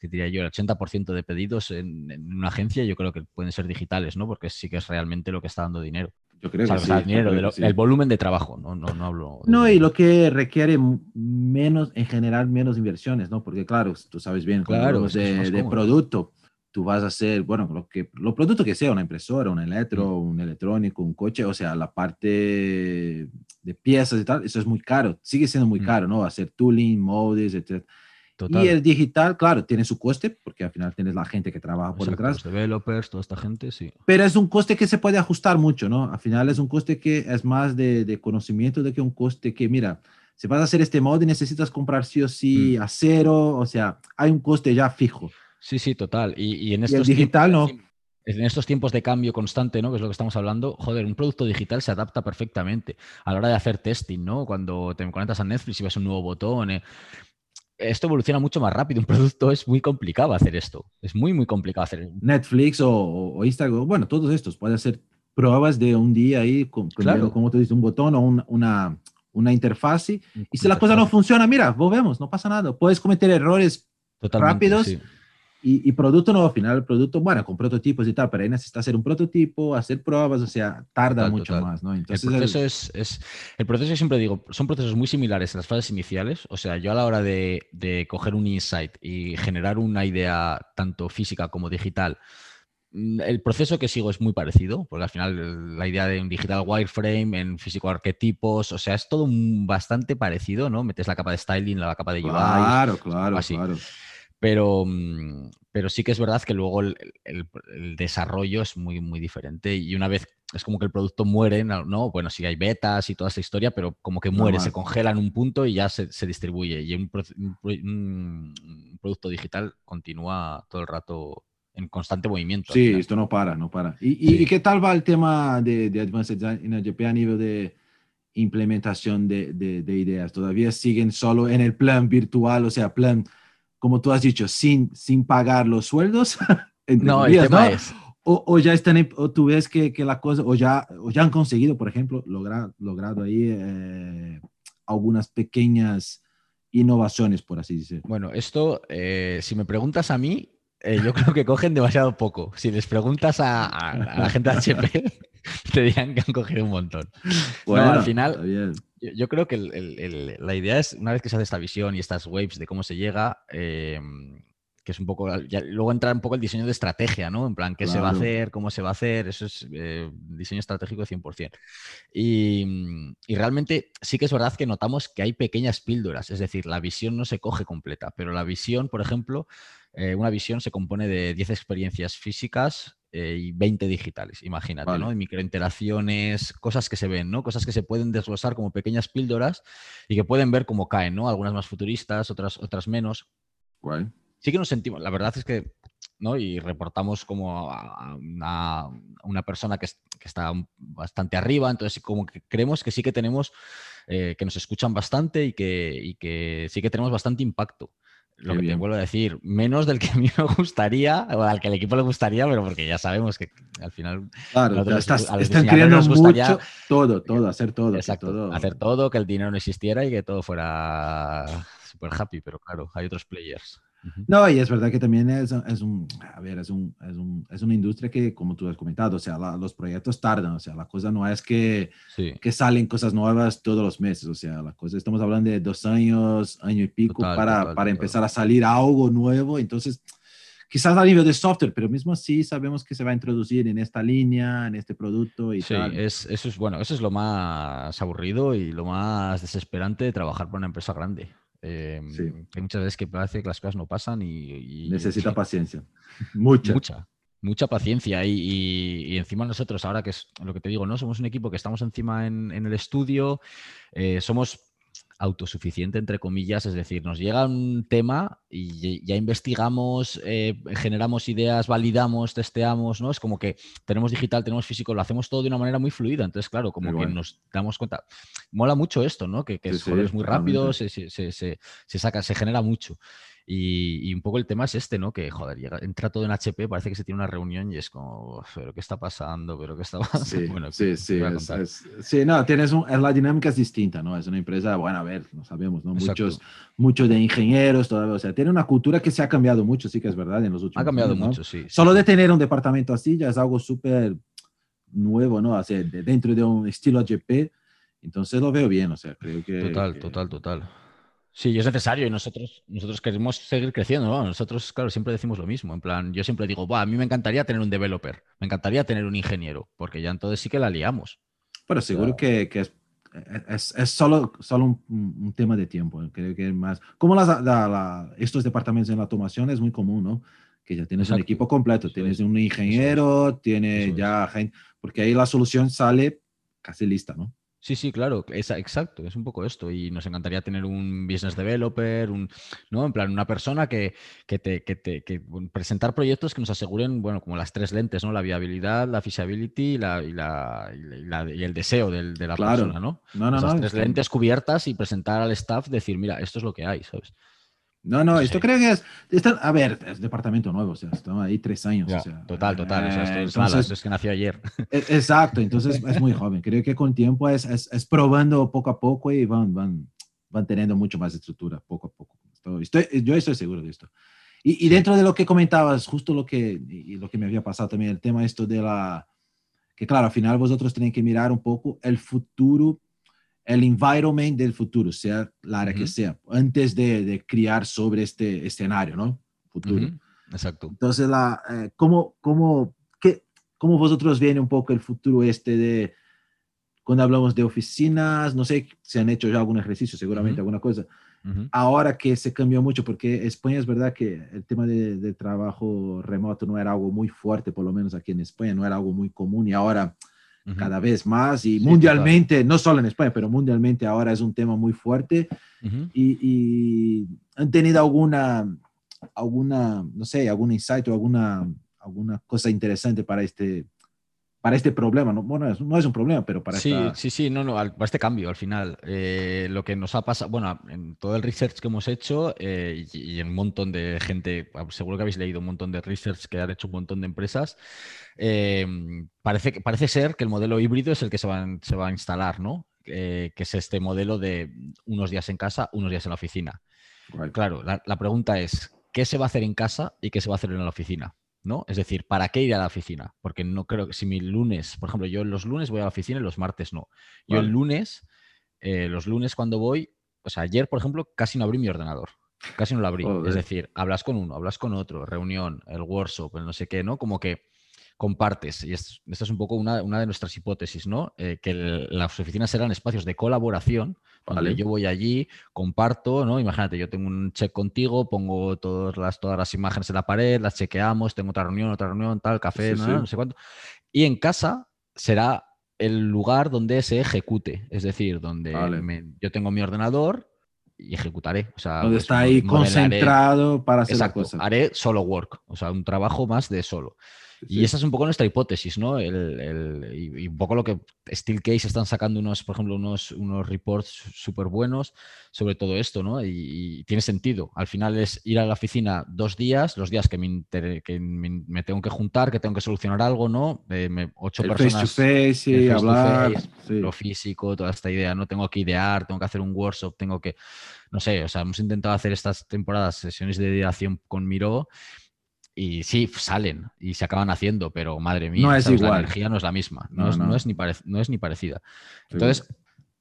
que diría yo, el 80% de pedidos en, en, una agencia yo creo que pueden ser digitales, ¿no? Porque sí que es realmente lo que está dando dinero. Yo creo que sí, el volumen de trabajo, no, no, no hablo. no, y lo que requiere menos, en general, menos inversiones, ¿no? Porque, claro, tú sabes bien, claro, de, de producto, tú vas a hacer, bueno, lo que lo producto que sea, una impresora, un electro, mm. un electrónico, un coche, o sea, la parte de piezas y tal, eso es muy caro, sigue siendo muy mm. caro, ¿no? Hacer tooling, moldes, etc. Y el digital, claro, tiene su coste, porque al final tienes la gente que trabaja por detrás. Los developers, toda esta gente, sí. Pero es un coste que se puede ajustar mucho, ¿no? Al final es un coste que es más de, de conocimiento de que un coste que, mira, si vas a hacer este mod y necesitas comprar sí o sí mm. acero, o sea, hay un coste ya fijo. Sí, sí, total. Y, en estos el digital no. En estos tiempos de cambio constante, ¿no? Que es lo que estamos hablando, joder, un producto digital se adapta perfectamente a la hora de hacer testing, ¿no? Cuando te conectas a Netflix y ves un nuevo botón. Eh, esto evoluciona mucho más rápido. Un producto es muy complicado hacer esto. Es muy, muy complicado hacer. Netflix o, Instagram, bueno, todos estos pueden hacer pruebas de un día ahí, con, claro. como tú dices, un botón o una, una interfaz. Y si la cosa no funciona, mira, volvemos, no pasa nada. Puedes cometer errores rápidos. Y, producto no, al final el producto, bueno, con prototipos y tal, pero ahí necesitas hacer un prototipo, hacer pruebas, o sea, tarda mucho más, ¿no? Entonces, el proceso es, es, el proceso, siempre digo, son procesos muy similares en las fases iniciales, o sea, yo a la hora de, de coger un insight y generar una idea tanto física como digital, mm, el proceso que sigo es muy parecido, porque al final la idea de un digital wireframe, en físico arquetipos, o sea, es todo bastante parecido, ¿no? Metes la capa de styling, la capa de UI. Claro, claro, claro. Pero, mm, pero sí que es verdad que luego el, desarrollo es muy, muy diferente. Y una vez es como que el producto muere, ¿no? Bueno, sí hay betas y toda esa historia, pero como que muere, se congela en un punto y ya se, distribuye. Y un, producto digital continúa todo el rato en constante movimiento. Sí, esto no para, no para. ¿Y, qué tal va el tema de, de Advanced Design en a nivel de implementación de, de, ideas? ¿Todavía siguen solo en el plan virtual, o sea, plan como tú has dicho, sin, sin pagar los sueldos. no, el tema es... O, o, ya están, o tú ves que, que, la cosa, o ya, o ya han conseguido, por ejemplo, lograr, logrado ahí eh, algunas pequeñas innovaciones, por así decirlo. Bueno, esto, eh, si me preguntas a mí, eh, yo creo que cogen demasiado poco. Si les preguntas a, a, la gente de HP, te dirán que han cogido un montón. Bueno, al final, yo, creo que la idea es, una vez que se hace esta visión y estas waves de cómo se llega, em, que es un poco, luego entra un poco el diseño de estrategia, ¿no? En plan, qué se va a hacer, cómo se va a hacer, eso es eh, diseño estratégico de 100%. Y, y, realmente sí que es verdad que notamos que hay pequeñas píldoras, es decir, la visión no se coge completa, pero la visión, por ejemplo, eh, una visión se compone de 10 experiencias físicas eh, y 20 digitales, imagínate, ¿no? De microinteracciones, cosas que se ven, ¿no? Cosas que se pueden desglosar como pequeñas píldoras y que pueden ver cómo caen, ¿no? Algunas más futuristas, otras, otras menos. Sí que nos sentimos, la verdad es que, ¿no? Y reportamos como a una, persona que, está bastante arriba, entonces como que creemos que sí que tenemos, eh, que nos escuchan bastante y que, y que sí que tenemos bastante impacto. Lo que te vuelvo a decir, menos del que a mí me gustaría, o al que al equipo le gustaría, pero porque ya sabemos que al final. Claro, estás, están creando mucho, todo, todo, hacer todo. Exacto, hacer todo, que el dinero no existiera y que todo fuera súper happy, pero claro, hay otros players. No, y es verdad que también es, es un, a ver, es, un, es, un, es, una industria que, como tú has comentado, o sea, los proyectos tardan, o sea, la cosa no es que, que salen cosas nuevas todos los meses, o sea, la cosa, estamos hablando de dos años, año y pico para, para empezar a salir algo nuevo, entonces, quizás a nivel de software, pero mismo así sabemos que se va a introducir en esta línea, en este producto y sí, Es, eso es, bueno, eso es lo más aburrido y lo más desesperante de trabajar para una empresa grande. Em, hay muchas veces que parece que las cosas no pasan y... Necesita paciencia. Mucha. Mucha. Mucha paciencia y, encima nosotros ahora que es lo que te digo, ¿no? Somos un equipo que estamos encima en, en el estudio, eh, somos autosuficiente, entre comillas, es decir, nos llega un tema y ya investigamos, eh, generamos ideas, validamos, testeamos, ¿no? Es como que tenemos digital, tenemos físico, lo hacemos todo de una manera muy fluida, entonces, claro, como que nos damos cuenta. Mola mucho esto, ¿no? Que, es, muy rápido, se, se, saca, se genera mucho. Y, un poco el tema es este, ¿no? Que, joder, llega, entra todo en HP, parece que se tiene una reunión y es como, pero ¿qué está pasando? ¿Pero qué está pasando? Sí, bueno, sí, sí, sí, no, tienes un, la dinámica es distinta, ¿no? Es una empresa, bueno, a ver, no sabemos, ¿no? Muchos, muchos de ingenieros todavía, o sea, tiene una cultura que se ha cambiado mucho, sí que es verdad, en los últimos Ha cambiado mucho, sí. Solo de tener un departamento así ya es algo súper nuevo, ¿no? O sea, dentro de un estilo HP, entonces lo veo bien, o sea, creo que... Total, total, total. Sí, es necesario y nosotros, nosotros queremos seguir creciendo, ¿no? Nosotros, claro, siempre decimos lo mismo. En plan, yo siempre digo, a mí me encantaría tener un developer, me encantaría tener un ingeniero, porque ya entonces sí que la liamos. Pero seguro que, que, es, es solo, solo un, un, tema de tiempo. Creo que es más. Como las, la, la, estos departamentos en la automación es muy común, ¿no? Que ya tienes Exacto. un equipo completo, tienes un ingeniero, tienes ya gente, porque ahí la solución sale casi lista, ¿no? Sí, sí, claro, es, exacto, es un poco esto. Y nos encantaría tener un business developer, un, ¿no? En plan, una persona que, que te, que te que presentar proyectos que nos aseguren, bueno, como las tres lentes, ¿no? La viabilidad, la feasibility y, la, y, la, y, la, y el deseo del, de la claro. persona, ¿no? No, no, no, tres lentes cubiertas y presentar al staff, decir, mira, esto es lo que hay, ¿sabes? No, no, esto sí. creo que es, está, a ver, es departamento nuevo, o sea, estamos ahí tres años. Ya, o sea, total, total, o sea, esto, eh, es, nada, esto es que nació ayer. Exacto, entonces es muy joven. Creo que con tiempo es, es, es, probando poco a poco y van, van, van teniendo mucho más estructura poco a poco. Estoy, yo estoy seguro de esto. Y, y dentro de lo que comentabas, justo lo que, y lo que me había pasado también, el tema esto de la, que claro, al final vosotros tenéis que mirar un poco el futuro el environment del futuro, sea la área uh -huh. que sea, antes de, de, criar sobre este escenario, ¿no? Futuro. Uh -huh. Exacto. Entonces, la, eh, ¿cómo, cómo, qué, ¿cómo vosotros viene un poco el futuro este de, cuando hablamos de oficinas, no sé si han hecho ya algún ejercicio, seguramente uh -huh. alguna cosa, ahora que se cambió mucho, porque España es verdad que el tema de, de, trabajo remoto no era algo muy fuerte, por lo menos aquí en España, no era algo muy común y ahora uh -huh. cada vez más y sí, mundialmente, total. no solo en España, pero mundialmente ahora es un tema muy fuerte uh -huh. y, y, han tenido alguna, alguna, no sé, algún insight o alguna, alguna cosa interesante para este, para este problema. No, bueno, no es un problema, pero para sí, esta... Sí, sí, no, no, para este cambio al final. Eh, lo que nos ha pasado, bueno, en todo el research que hemos hecho eh, y, y, en un montón de gente, seguro que habéis leído un montón de research que han hecho un montón de empresas, eh, parece, parece ser que el modelo híbrido es el que se va, se va a instalar, ¿no? Eh, que es este modelo de unos días en casa, unos días en la oficina. Right. Claro, la, la pregunta es, ¿qué se va a hacer en casa y qué se va a hacer en la oficina? ¿No? Es decir, ¿para qué ir a la oficina? Porque no creo que si mi lunes, por ejemplo, yo los lunes voy a la oficina y los martes no. Yo vale. el lunes, eh, los lunes cuando voy, o sea, ayer, por ejemplo, casi no abrí mi ordenador. Casi no lo abrí. Joder. Es decir, hablas con uno, hablas con otro, reunión, el workshop, el no sé qué, ¿no? Como que compartes. Y esto, esta es un poco una, una, de nuestras hipótesis, ¿no? Eh, que el, las oficinas serán espacios de colaboración, donde vale. yo voy allí, comparto, ¿no? Imagínate, yo tengo un check contigo, pongo todas las, todas las imágenes en la pared, las chequeamos, tengo otra reunión, otra reunión, tal, café, sí, ¿no? Sí. no sé cuánto. Y en casa será el lugar donde se ejecute, es decir, donde vale. me, yo tengo mi ordenador y ejecutaré. O sea, donde pues, está ahí concentrado para hacer exacto, las cosas. Haré solo work, o sea, un trabajo más de solo. Y esa es un poco nuestra hipótesis, ¿no? El, el, y, un poco lo que Steelcase están sacando unos, por ejemplo, unos, unos reports súper buenos sobre todo esto, ¿no? Y, y, tiene sentido. Al final es ir a la oficina dos días, los días que me, inter, que me, me tengo que juntar, que tengo que solucionar algo, ¿no? Eh, me, ocho el personas. Face to face, hablar. To face, sí. Lo físico, toda esta idea, ¿no? Tengo que idear, tengo que hacer un workshop, tengo que. No sé, o sea, hemos intentado hacer estas temporadas sesiones de ideación con Miro y sí, salen y se acaban haciendo, pero madre mía, no es igual. la energía no es la misma, no, no, es, no. es, ni no es ni parecida. Entonces, sí.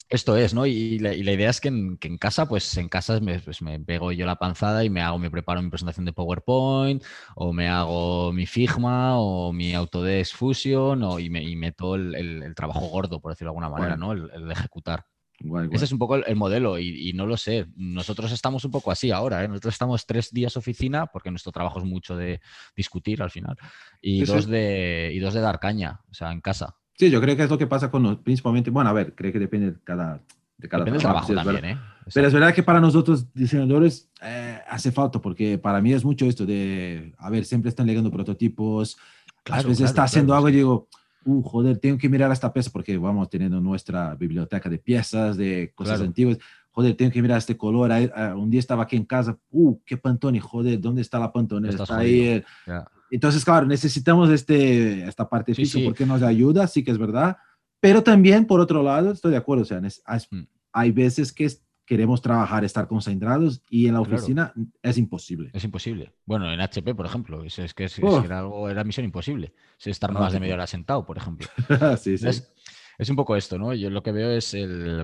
esto es, ¿no? Y la, y la idea es que en, que en, casa, pues en casa me, pues me, pego yo la panzada y me hago, me preparo mi presentación de PowerPoint, o me hago mi Figma, o mi Autodesk Fusion, o, y, me, y meto el, el, el, trabajo gordo, por decirlo de alguna manera, bueno. ¿no? El, el de ejecutar. Guay, guay. Ese es un poco el, el modelo y, y, no lo sé. Nosotros estamos un poco así ahora. ¿eh? Nosotros estamos tres días oficina porque nuestro trabajo es mucho de discutir al final y, sí, dos, sí. De, y dos de dar caña, o sea, en casa. Sí, yo creo que es lo que pasa con los, principalmente, bueno, a ver, creo que depende de cada, de cada depende trabajo, trabajo también, ¿eh? Pero es verdad que para nosotros diseñadores eh, hace falta porque para mí es mucho esto de, a ver, siempre están leyendo prototipos, claro, a veces claro, está haciendo claro, algo y digo, uh, joder, tengo que mirar esta pieza porque vamos teniendo nuestra biblioteca de piezas, de cosas claro. antiguas. Joder, tengo que mirar este color. Un día estaba aquí en casa, uh, qué Pantone, joder, ¿dónde está la Pantone? Está ahí. Yeah. Entonces, claro, necesitamos este, esta parte sí, física sí. porque nos ayuda, sí que es verdad. Pero también, por otro lado, estoy de acuerdo, o sea, hay, mm. hay veces que queremos trabajar, estar concentrados y en la oficina claro. es imposible. Es imposible. Bueno, en HP, por ejemplo, es, es que es, era, algo, era misión imposible. Es estar más de media hora sentado, por ejemplo. sí, sí. Es, es, un poco esto, ¿no? Yo lo que veo es el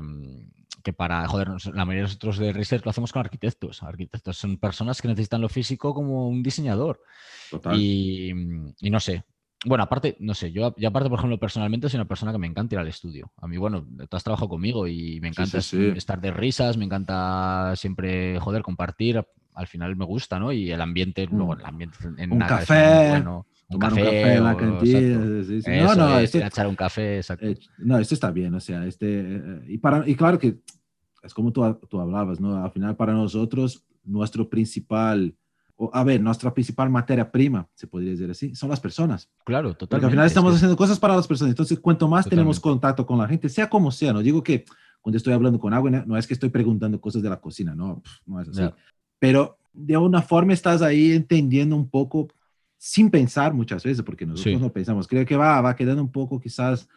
que para, joder, la mayoría de nosotros de research lo hacemos con arquitectos. Arquitectos son personas que necesitan lo físico como un diseñador. Total. Y, y no sé, bueno, aparte, no sé, yo, yo aparte, por ejemplo, personalmente soy una persona que me encanta ir al estudio. A mí, bueno, tú has trabajado conmigo y me encanta estar de risas, me encanta siempre, joder, compartir. Al final me gusta, ¿no? Y el ambiente, mm. luego el ambiente en un café. Bueno, un café, en la cantina. Sí, sí. no, no, este, echar un café, exacto. Eh, no, esto está bien, o sea, este, eh, y, para, y claro que es como tú, tú hablabas, ¿no? Al final para nosotros, nuestro principal a ver, nuestra principal materia prima, se podría decir así, son las personas. Claro, totalmente. Porque al final estamos haciendo cosas para las personas. Entonces, cuanto más tenemos contacto con la gente, sea como sea, no digo que cuando estoy hablando con agua, no es que estoy preguntando cosas de la cocina, no, no es así. Pero de una forma estás ahí entendiendo un poco, sin pensar muchas veces, porque nosotros no pensamos. Creo que va, va quedando un poco quizás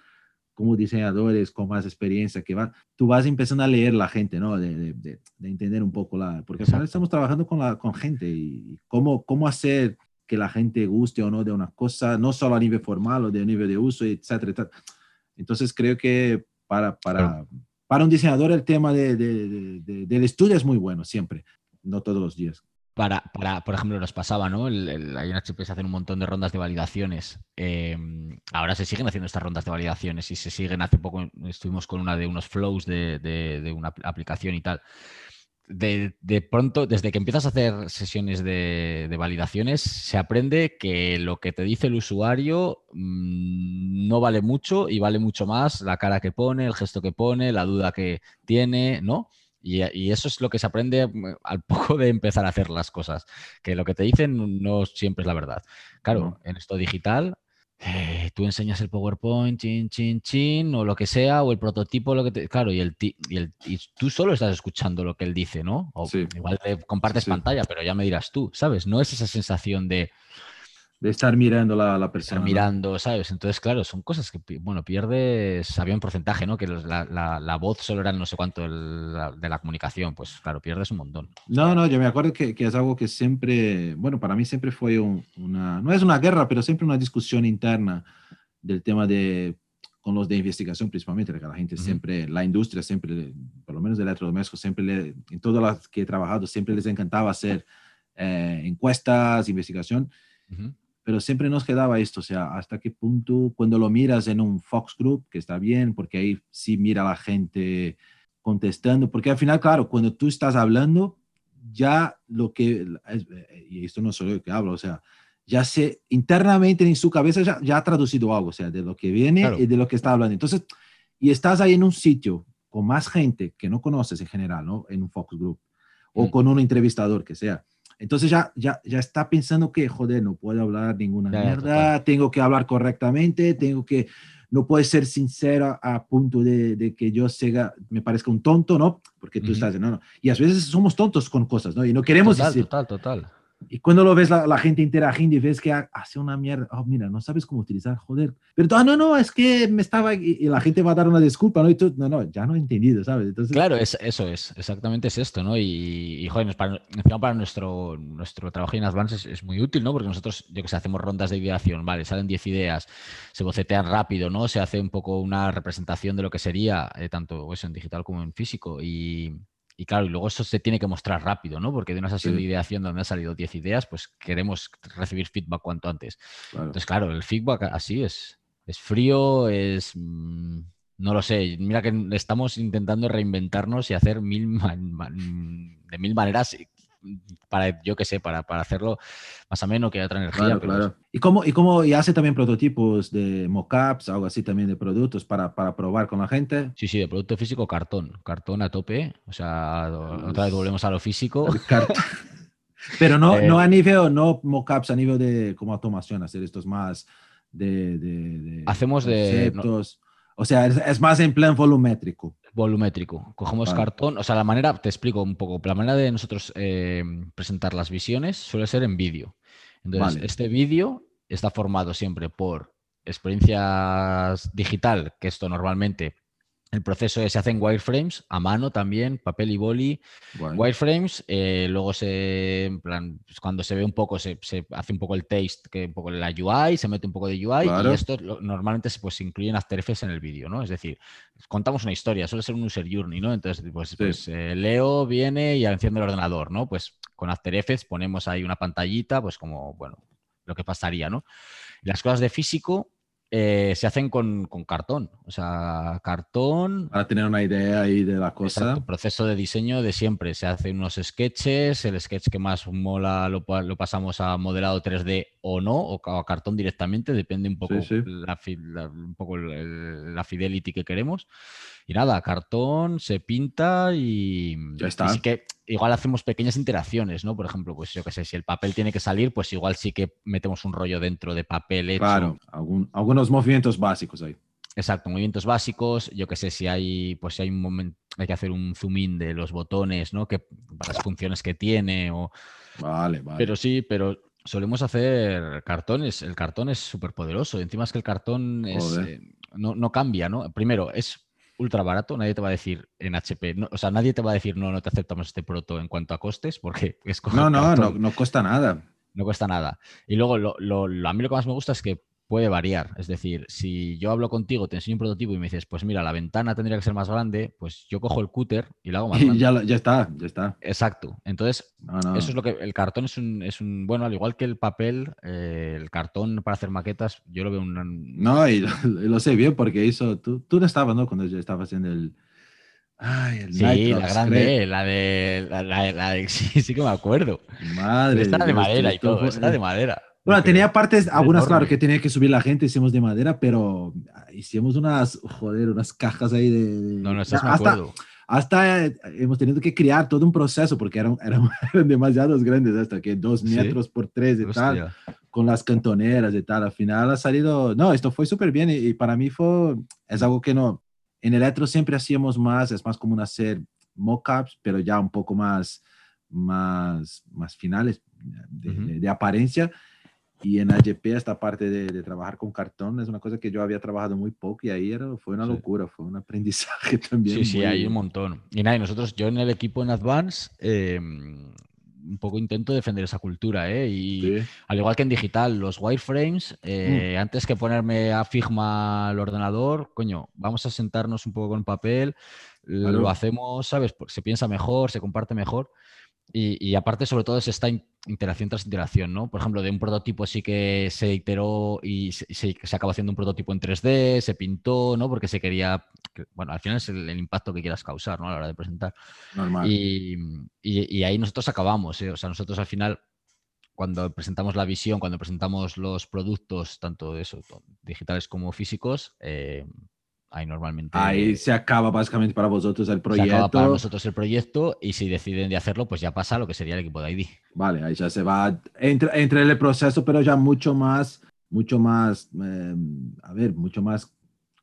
como diseñadores con más experiencia, que va, tú vas empezando a leer la gente, ¿no? De, de, de entender un poco la, porque final estamos trabajando con, la, con gente y cómo, cómo hacer que la gente guste o no de una cosa, no solo a nivel formal o de nivel de uso, etcétera, etcétera. Entonces creo que para, para, para un diseñador el tema de, del estudio es muy bueno, siempre, no todos los días para, para, por ejemplo, nos pasaba, ¿no? El, el, en HP se hacen un montón de rondas de validaciones. Em, ahora se siguen haciendo estas rondas de validaciones y se siguen, hace poco estuvimos con una de unos flows de, una aplicación y tal. De, pronto, desde que empiezas a hacer sesiones de, validaciones, se aprende que lo que te dice el usuario mmm, no vale mucho y vale mucho más la cara que pone, el gesto que pone, la duda que tiene, ¿no? Y, eso es lo que se aprende mm, al poco de empezar a hacer las cosas, que lo que te dicen no siempre es la verdad. Claro, en esto digital, eh, tú enseñas el PowerPoint, chin, chin, chin, o lo que sea, o el prototipo, lo que te... Claro, y, el, y, el, y tú solo estás escuchando lo que él dice, ¿no? O igual te compartes pantalla, pero ya me dirás tú, ¿sabes? No es esa sensación de de estar mirando la, la persona. Estar mirando, ¿sabes? Entonces, claro, son cosas que, bueno, pierdes, había un porcentaje, ¿no? Que la, la, la voz solo era no sé cuánto de la comunicación, pues claro, pierdes un montón. No, no, yo me acuerdo que, que es algo que siempre, bueno, para mí siempre fue una, no es una guerra, pero siempre una discusión interna del tema de, con los de investigación principalmente, que la gente siempre, la industria siempre, por lo menos de electrodomésticos, siempre, le, en todas las que he trabajado, siempre les encantaba hacer eh, encuestas, investigación pero siempre nos quedaba esto, o sea, hasta qué punto cuando lo miras en un Fox Group, que está bien, porque ahí sí mira la gente contestando, porque al final, claro, cuando tú estás hablando, ya lo que, y esto no soy yo que hablo, o sea, ya se internamente en su cabeza ya, ya ha traducido algo, o sea, de lo que viene y de lo que está hablando. Entonces, y estás ahí en un sitio con más gente que no conoces en general, ¿no? En un Fox Group, o mm. con un entrevistador que sea entonces ya, ya, ya está pensando que, joder, no puedo hablar ninguna mierda, tengo que hablar correctamente, tengo que, no puede ser sincero a punto de, de, que yo sea, me parezca un tonto, ¿no? Porque tú estás, no, no. Y a veces somos tontos con cosas, ¿no? Y no queremos total, decir. Total, total. Y cuando lo ves la, la, gente interagiendo y ves que hace una mierda, oh, mira, no sabes cómo utilizar, joder. Pero ah, no, no, es que me estaba, y, la gente va a dar una disculpa, ¿no? Y tú, no, no, ya no he entendido, ¿sabes? Entonces... Claro, es, eso es, exactamente es esto, ¿no? Y, y joder, para, para nuestro, nuestro trabajo en Advance es, es, muy útil, ¿no? Porque nosotros, yo que sé, hacemos rondas de ideación, ¿vale? Salen 10 ideas, se bocetean rápido, ¿no? Se hace un poco una representación de lo que sería, eh, tanto eso en digital como en físico, y y claro, y luego eso se tiene que mostrar rápido, ¿no? Porque de una sesión de ideación donde han salido 10 ideas, pues queremos recibir feedback cuanto antes. Entonces, claro, el feedback así es, es frío, es... Mm, no lo sé, mira que estamos intentando reinventarnos y hacer mil de mil maneras para, yo qué sé, para, para, hacerlo más ameno que otra energía. Claro, claro. ¿Y cómo, y cómo y hace también prototipos de mockups, algo así también de productos para, para probar con la gente? Sí, sí, de producto físico, cartón. Cartón a tope. O sea, otra vez volvemos a lo físico. Pero no, no a eh, nivel, no mockups a nivel de como automación, hacer estos más de... de, de hacemos de... O sea, es, es, más en plan volumétrico volumétrico. Cogemos cartón, o sea, la manera, te explico un poco, la manera de nosotros eh, presentar las visiones suele ser en vídeo. Entonces, este vídeo está formado siempre por experiencias digital, que esto normalmente el proceso se hace en wireframes, a mano también, papel y boli, wireframes. Eh, luego se, en plan, pues cuando se ve un poco, se, se, hace un poco el taste, que un poco la UI, se mete un poco de UI y esto normalmente se, pues, se incluye en After Effects en el vídeo, ¿no? Es decir, contamos una historia, suele ser un user journey, ¿no? Entonces, pues, pues eh, Leo viene y enciende el ordenador, ¿no? Pues con After Effects ponemos ahí una pantallita, pues como, bueno, lo que pasaría, ¿no? Las cosas de físico eh, se hacen con, con, cartón. O sea, cartón. Para tener una idea ahí de la cosa. El proceso de diseño de siempre. Se hacen unos sketches. El sketch que más mola lo, lo pasamos a modelado 3D o no, o a cartón directamente. Depende un poco, La, un poco la fidelity que queremos. Y nada, cartón, se pinta y. Ya está. Y que igual hacemos pequeñas interacciones, ¿no? Por ejemplo, pues yo qué sé, si el papel tiene que salir, pues igual sí que metemos un rollo dentro de papel hecho. Claro, algunos movimientos básicos ahí. Exacto, movimientos básicos. Yo qué sé, si hay, pues si hay un momento, hay que hacer un zoom in de los botones, ¿no? Que para las funciones que tiene. O... Vale, vale. Pero sí, pero solemos hacer cartones. El cartón es súper poderoso. Encima es que el cartón eh, no, no, cambia, ¿no? Primero, es ultra barato, nadie te va a decir en HP, o sea, nadie te va a decir no, no te aceptamos este proto en cuanto a costes, porque es No, no, no, no cuesta nada. No cuesta nada. Y luego, lo, lo, a mí lo que más me gusta es que puede variar. Es decir, si yo hablo contigo, te enseño un prototipo y me dices, pues mira, la ventana tendría que ser más grande, pues yo cojo el cúter y lo hago más grande. ya, ya está, ya está. Exacto. Entonces, eso es lo que el cartón es un, es un bueno, al igual que el papel, eh, el cartón para hacer maquetas, yo lo veo un... No, y lo, sé bien porque hizo, tú, tú no estabas, ¿no? Cuando yo estaba haciendo el... Ay, el sí, la grande, la de, la, de, sí, sí que me acuerdo. Madre. Está de madera y todo, está de madera. Bueno, tenía partes, algunas, claro, que tenía que subir la gente, hicimos de madera, pero hicimos unas, joder, unas cajas ahí de... No, no, estás hasta, hasta eh, hemos tenido que crear todo un proceso porque eran, eran, demasiados grandes, hasta que dos metros por tres y tal, con las cantoneras y tal. Al final ha salido, no, esto fue súper bien y, para mí fue, es algo que no, en Electro siempre hacíamos más, es más común hacer mockups, pero ya un poco más, más, más finales de, de apariencia y en AGP esta parte de, trabajar con cartón es una cosa que yo había trabajado muy poco y ahí era, fue una locura, fue un aprendizaje también. Sí, sí, hay un montón. Y nada, y nosotros, yo en el equipo en Advance, em, un poco intento defender esa cultura, ¿eh? Y al igual que en digital, los wireframes, eh, mm. antes que ponerme a Figma al ordenador, coño, vamos a sentarnos un poco con papel, lo hacemos, ¿sabes? Se piensa mejor, se comparte mejor. Y, aparte, sobre todo, es esta interacción tras interacción, ¿no? Por ejemplo, de un prototipo sí que se iteró y se, se, acabó haciendo un prototipo en 3D, se pintó, ¿no? Porque se quería, bueno, al final es el, impacto que quieras causar, ¿no? A la hora de presentar. Normal. Y, y, ahí nosotros acabamos, ¿eh? O sea, nosotros al final, cuando presentamos la visión, cuando presentamos los productos, tanto eso, digitales como físicos, eh, Ahí normalmente. Ahí se acaba básicamente para vosotros el proyecto. Se acaba para nosotros el proyecto y si deciden de hacerlo, pues ya pasa lo que sería el equipo de ID. Vale, ahí ya se va, entre, entre el proceso, pero ya mucho más, mucho más, em, a ver, mucho más,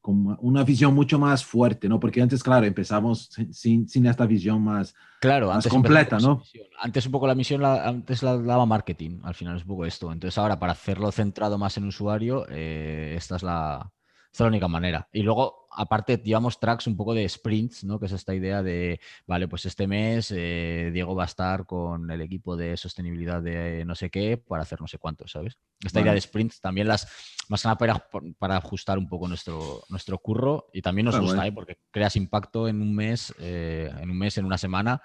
con una visión mucho más fuerte, ¿no? Porque antes, claro, empezamos sin, sin esta visión más, claro, más completa, ¿no? Antes un poco la misión, la, antes la daba marketing, al final es un poco esto. Entonces ahora, para hacerlo centrado más en usuario, eh, esta es la es la única manera. Y luego, aparte, llevamos tracks un poco de sprints, ¿no? Que es esta idea de, vale, pues este mes eh, Diego va a estar con el equipo de sostenibilidad de no sé qué para hacer no sé cuánto, ¿sabes? Esta idea de sprints también las, más que nada para, para ajustar un poco nuestro, nuestro curro y también nos gusta, ¿eh? Porque creas impacto en un mes, eh, en un mes, en una semana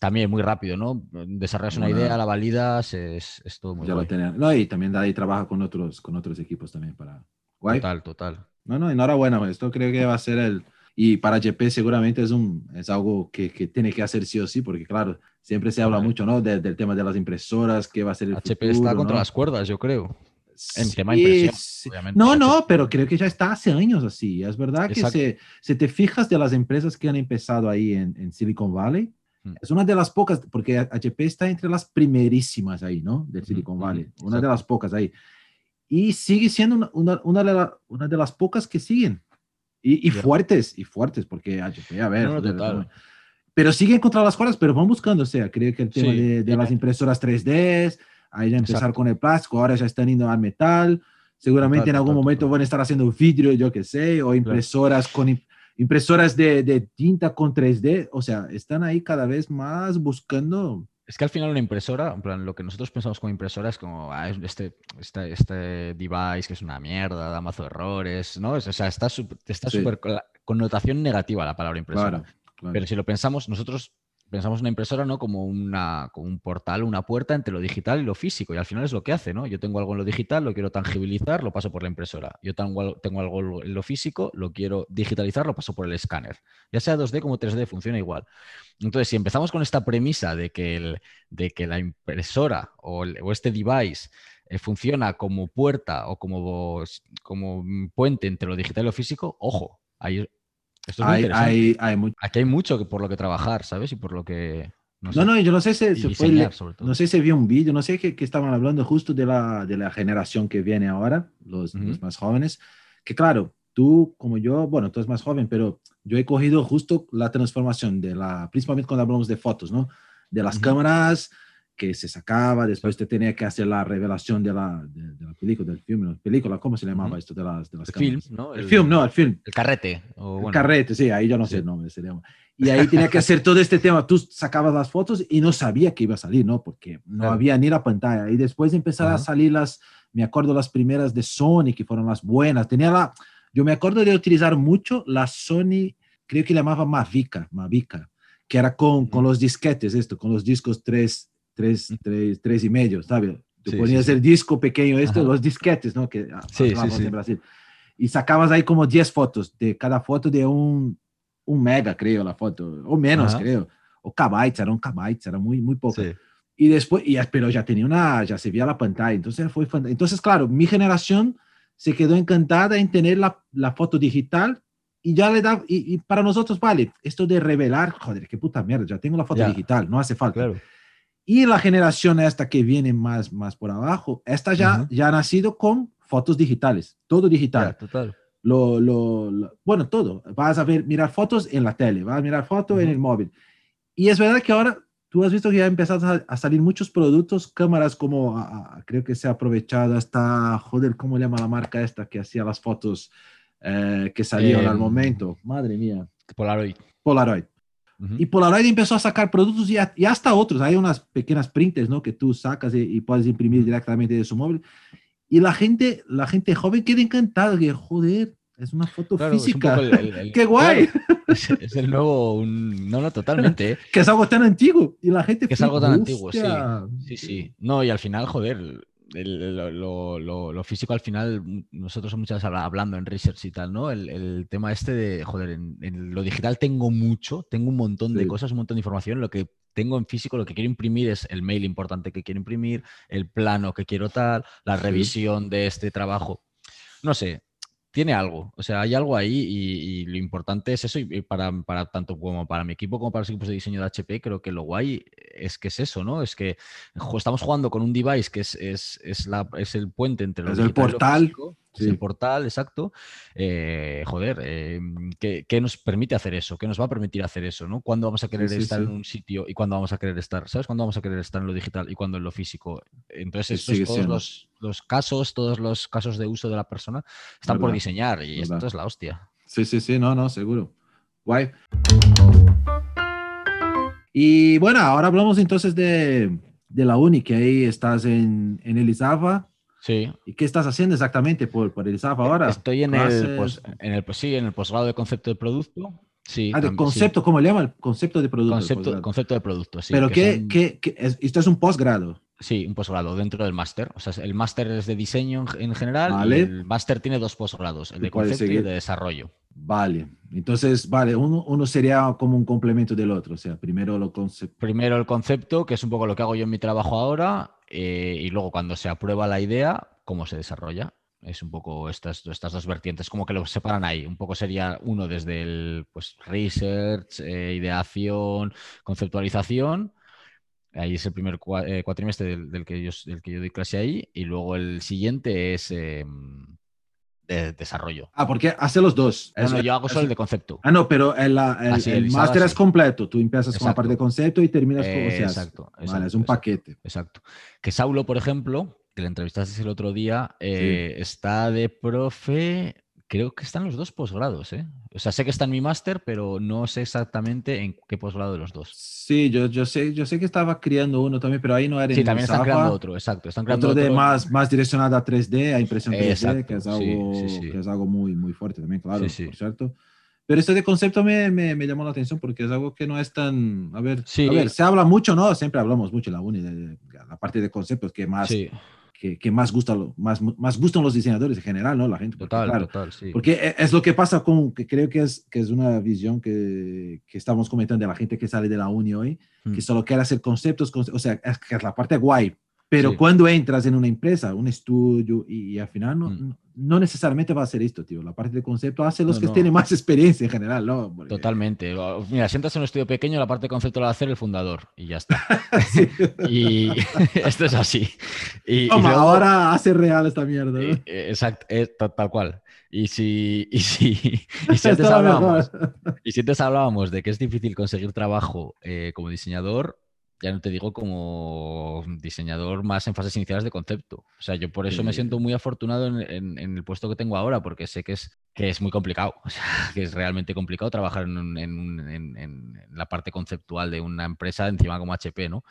también muy rápido, ¿no? Desarrollas una idea, la validas, es, todo muy ya No, y también ahí trabaja con otros, con otros equipos también para... Total, total. No, no, enhorabuena. Esto creo que va a ser el... Y para GP seguramente es, un, es algo que, que tiene que hacer sí o sí, porque claro, siempre se habla mucho, ¿no? del tema de las impresoras, que va a ser el HP está contra las cuerdas, yo creo. En tema impresión, obviamente. No, no, pero creo que ya está hace años así. Es verdad que se, si te fijas de las empresas que han empezado ahí en, en Silicon Valley, hmm. es una de las pocas, porque HP está entre las primerísimas ahí, ¿no? De Silicon Valley. Una de las pocas ahí y sigue siendo una, una, de, una de, las pocas que siguen. Y, y fuertes, y fuertes, porque HP, a ver, pero siguen contra las cuerdas, pero van buscando, o sea, creo que el tema de, de, las impresoras 3D, ahí ya empezar con el plástico, ahora ya están yendo al metal, seguramente en algún momento van a estar haciendo vidrio, yo qué sé, o impresoras con impresoras de, de, tinta con 3D, o sea, están ahí cada vez más buscando es que al final una impresora, en plan, lo que nosotros pensamos como impresora es como, ah, este, este, este device que es una mierda, da mazo de errores, ¿no? O sea, está súper está connotación negativa la palabra impresora. Pero si lo pensamos, nosotros pensamos una impresora ¿no? como, una, como un portal, una puerta entre lo digital y lo físico. Y al final es lo que hace, ¿no? Yo tengo algo en lo digital, lo quiero tangibilizar, lo paso por la impresora. Yo tengo, algo en lo físico, lo quiero digitalizar, lo paso por el escáner. Ya sea 2D como 3D, funciona igual. Entonces, si empezamos con esta premisa de que, el, de que la impresora o, este device eh, funciona como puerta o como, como puente entre lo digital y lo físico, ojo, ahí esto hay, hay, Aquí hay mucho por lo que trabajar, ¿sabes? Y por lo que... No, no, yo no sé si, no sé si vi un vídeo, no sé qué, estaban hablando justo de la, de la generación que viene ahora, los, los, más jóvenes, que claro, tú como yo, bueno, tú eres más joven, pero yo he cogido justo la transformación de la, principalmente cuando hablamos de fotos, ¿no? De las cámaras que se sacaba, después te tenía que hacer la revelación de la, de, la película, del film, película, ¿cómo se llamaba esto de las, de las el film, ¿no? El, film, no, el film. El carrete. El carrete, sí, ahí yo no sé el nombre, se llama. Y ahí tenía que hacer todo este tema. Tú sacabas las fotos y no sabía que iba a salir, ¿no? Porque no había ni la pantalla. Y después empezaron a salir las, me acuerdo las primeras de Sony, que fueron las buenas. Tenía la, yo me acuerdo de utilizar mucho la Sony, creo que llamaba Mavica, Mavica, que era con, con los disquetes, esto, con los discos 3 tres, tres, tres y medio, ¿sabes? Tú ponías el disco pequeño, esto, los disquetes, ¿no? Que sí, en Brasil. Y sacabas ahí como 10 fotos, de cada foto de un, un mega, creo, la foto, o menos, creo. O kbytes, era un kbytes, era muy, muy poco. Y después, y, pero ya tenía una, ya se veía la pantalla, entonces fue Entonces, claro, mi generación se quedó encantada en tener la, la foto digital y ya le da, y, y, para nosotros, vale, esto de revelar, joder, qué puta mierda, ya tengo la foto digital, no hace falta. Claro. Y la generación esta que viene más, más por abajo, esta ya, ya ha nacido con fotos digitales, todo digital. total. Lo, lo, bueno, todo. Vas a ver, mirar fotos en la tele, vas a mirar fotos en el móvil. Y es verdad que ahora tú has visto que ya empezado a, salir muchos productos, cámaras como, creo que se ha aprovechado hasta, joder, ¿cómo llama la marca esta que hacía las fotos eh, que salían al em, momento? Madre mía. Polaroid. Polaroid. Y Polaroid empezó a sacar productos y, y, hasta otros. Hay unas pequeñas printers, ¿no? Que tú sacas y, puedes imprimir directamente de su móvil. Y la gente, la gente joven queda encantada. Que, joder, es una foto física. ¡Qué guay! es, el nuevo... no, no, totalmente. ¿eh? que es algo tan antiguo. Y la gente... Que es algo tan antiguo, sí. Sí, sí. No, y al final, joder lo, físico al final, nosotros muchas veces hablando en research y tal, ¿no? El, tema este de, joder, en, lo digital tengo mucho, tengo un montón de cosas, un montón de información, lo que tengo en físico, lo que quiero imprimir es el mail importante que quiero imprimir, el plano que quiero tal, la revisión de este trabajo. No sé, tiene algo, o sea, hay algo ahí y, lo importante es eso y para, para, tanto como para mi equipo como para los equipos de diseño de HP, creo que lo guay es que es eso, ¿no? Es que estamos jugando con un device que es, es, es, la, es el puente entre los... Es el portal el portal, exacto. Eh, joder, eh, ¿qué, nos permite hacer eso? ¿Qué nos va a permitir hacer eso? ¿no? ¿Cuándo vamos a querer estar en un sitio y cuándo vamos a querer estar? ¿Sabes? ¿Cuándo vamos a querer estar en lo digital y cuándo en lo físico? Entonces, todos los, casos, todos los casos de uso de la persona están por diseñar y esto es la hostia. Sí, sí, sí, no, no, seguro. Guay. Y bueno, ahora hablamos entonces de, la uni, que ahí estás en, en Elizaba Sí. ¿Y qué estás haciendo exactamente por, por el SAP ahora? Estoy en el, en el, sí, en el posgrado de concepto de producto. Sí, ah, de concepto, ¿cómo le llaman? Concepto de producto. Concepto, concepto de producto, sí. Pero qué, qué, esto es un posgrado. Sí, un posgrado dentro del máster. O sea, el máster es de diseño en general y el máster tiene dos posgrados, el de concepto y el de desarrollo. Vale, entonces, vale, uno, uno, sería como un complemento del otro, o sea, primero lo concepto. Primero el concepto, que es un poco lo que hago yo en mi trabajo ahora, eh, y luego cuando se aprueba la idea, cómo se desarrolla. Es un poco estas, estas dos vertientes, como que lo separan ahí. Un poco sería uno desde el pues, research, eh, ideación, conceptualización. Ahí es el primer eh, cuatrimestre del, que yo, del que yo doy clase ahí. Y luego el siguiente es em, de desarrollo. Ah, porque hace los dos. No, yo hago solo el de concepto. Ah, no, pero el, el, máster es completo. Tú empiezas con la parte de concepto y terminas con... exacto, vale, es un paquete. Exacto. Que Saulo, por ejemplo, que le entrevistaste el otro día, eh, está de profe creo que están los dos posgrados, ¿eh? O sea, sé que está en mi máster, pero no sé exactamente en qué posgrado de los dos. Sí, yo, yo, sé, yo sé que estaba criando uno también, pero ahí no era Sí, también están creando otro, exacto. Están creando otro, de más, más direccionado a 3D, a impresión 3D, que, es algo, que es algo muy, muy fuerte también, claro, por cierto. Pero esto de concepto me, me, me, llamó la atención porque es algo que no es tan, a ver, sí. a ver se habla mucho, ¿no? Siempre hablamos mucho en la uni, de, de, la parte de conceptos que más, Sí, que, que, más, gusta, más, más gustan los diseñadores en general, ¿no? La gente. Porque, total, claro, total, sí. Porque e, es lo que pasa con, que creo que es, que es una visión que, que estamos comentando de la gente que sale de la uni hoy, Mm. que solo quiere hacer conceptos, o sea, es, que es la parte guay. Pero Sí. cuando entras en una empresa, un estudio, y, y al final no, Mm. no necesariamente va a ser esto, tío. La parte de concepto hace los No, que no. tienen más experiencia en general, ¿no? Porque- Totalmente. Mira, si entras en un estudio pequeño, la parte de concepto la va a hacer el fundador y ya está. Y esto es así. Y, y Toma, luego- ahora hace real esta mierda. ¿no? eh, eh, Exacto, eh, ta- tal cual. Y si, y si, y si antes hablábamos, y si antes hablábamos de que es difícil conseguir trabajo eh, como diseñador, ya no te digo como diseñador más en fases iniciales de concepto. O sea, yo por eso me siento muy afortunado en, en- en el puesto que tengo ahora, porque sé que es, que es muy complicado. O sea, que es realmente complicado trabajar en, un- en un- en- en- en la parte conceptual de una empresa encima como HP, ¿no?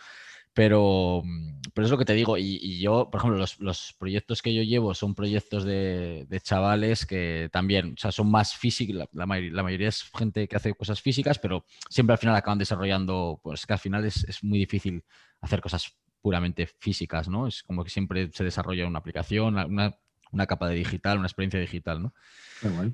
Pero, mm, pero es lo que te digo. Y, yo, por ejemplo, los, los proyectos que yo llevo son proyectos de, de chavales que también, o sea, son más físicos. La, la mayoría es gente que hace cosas físicas, pero siempre al final acaban desarrollando, pues que al final es, es muy difícil hacer cosas puramente físicas, ¿no? Es como que siempre se desarrolla una aplicación, una, una capa de digital, una experiencia digital, ¿no?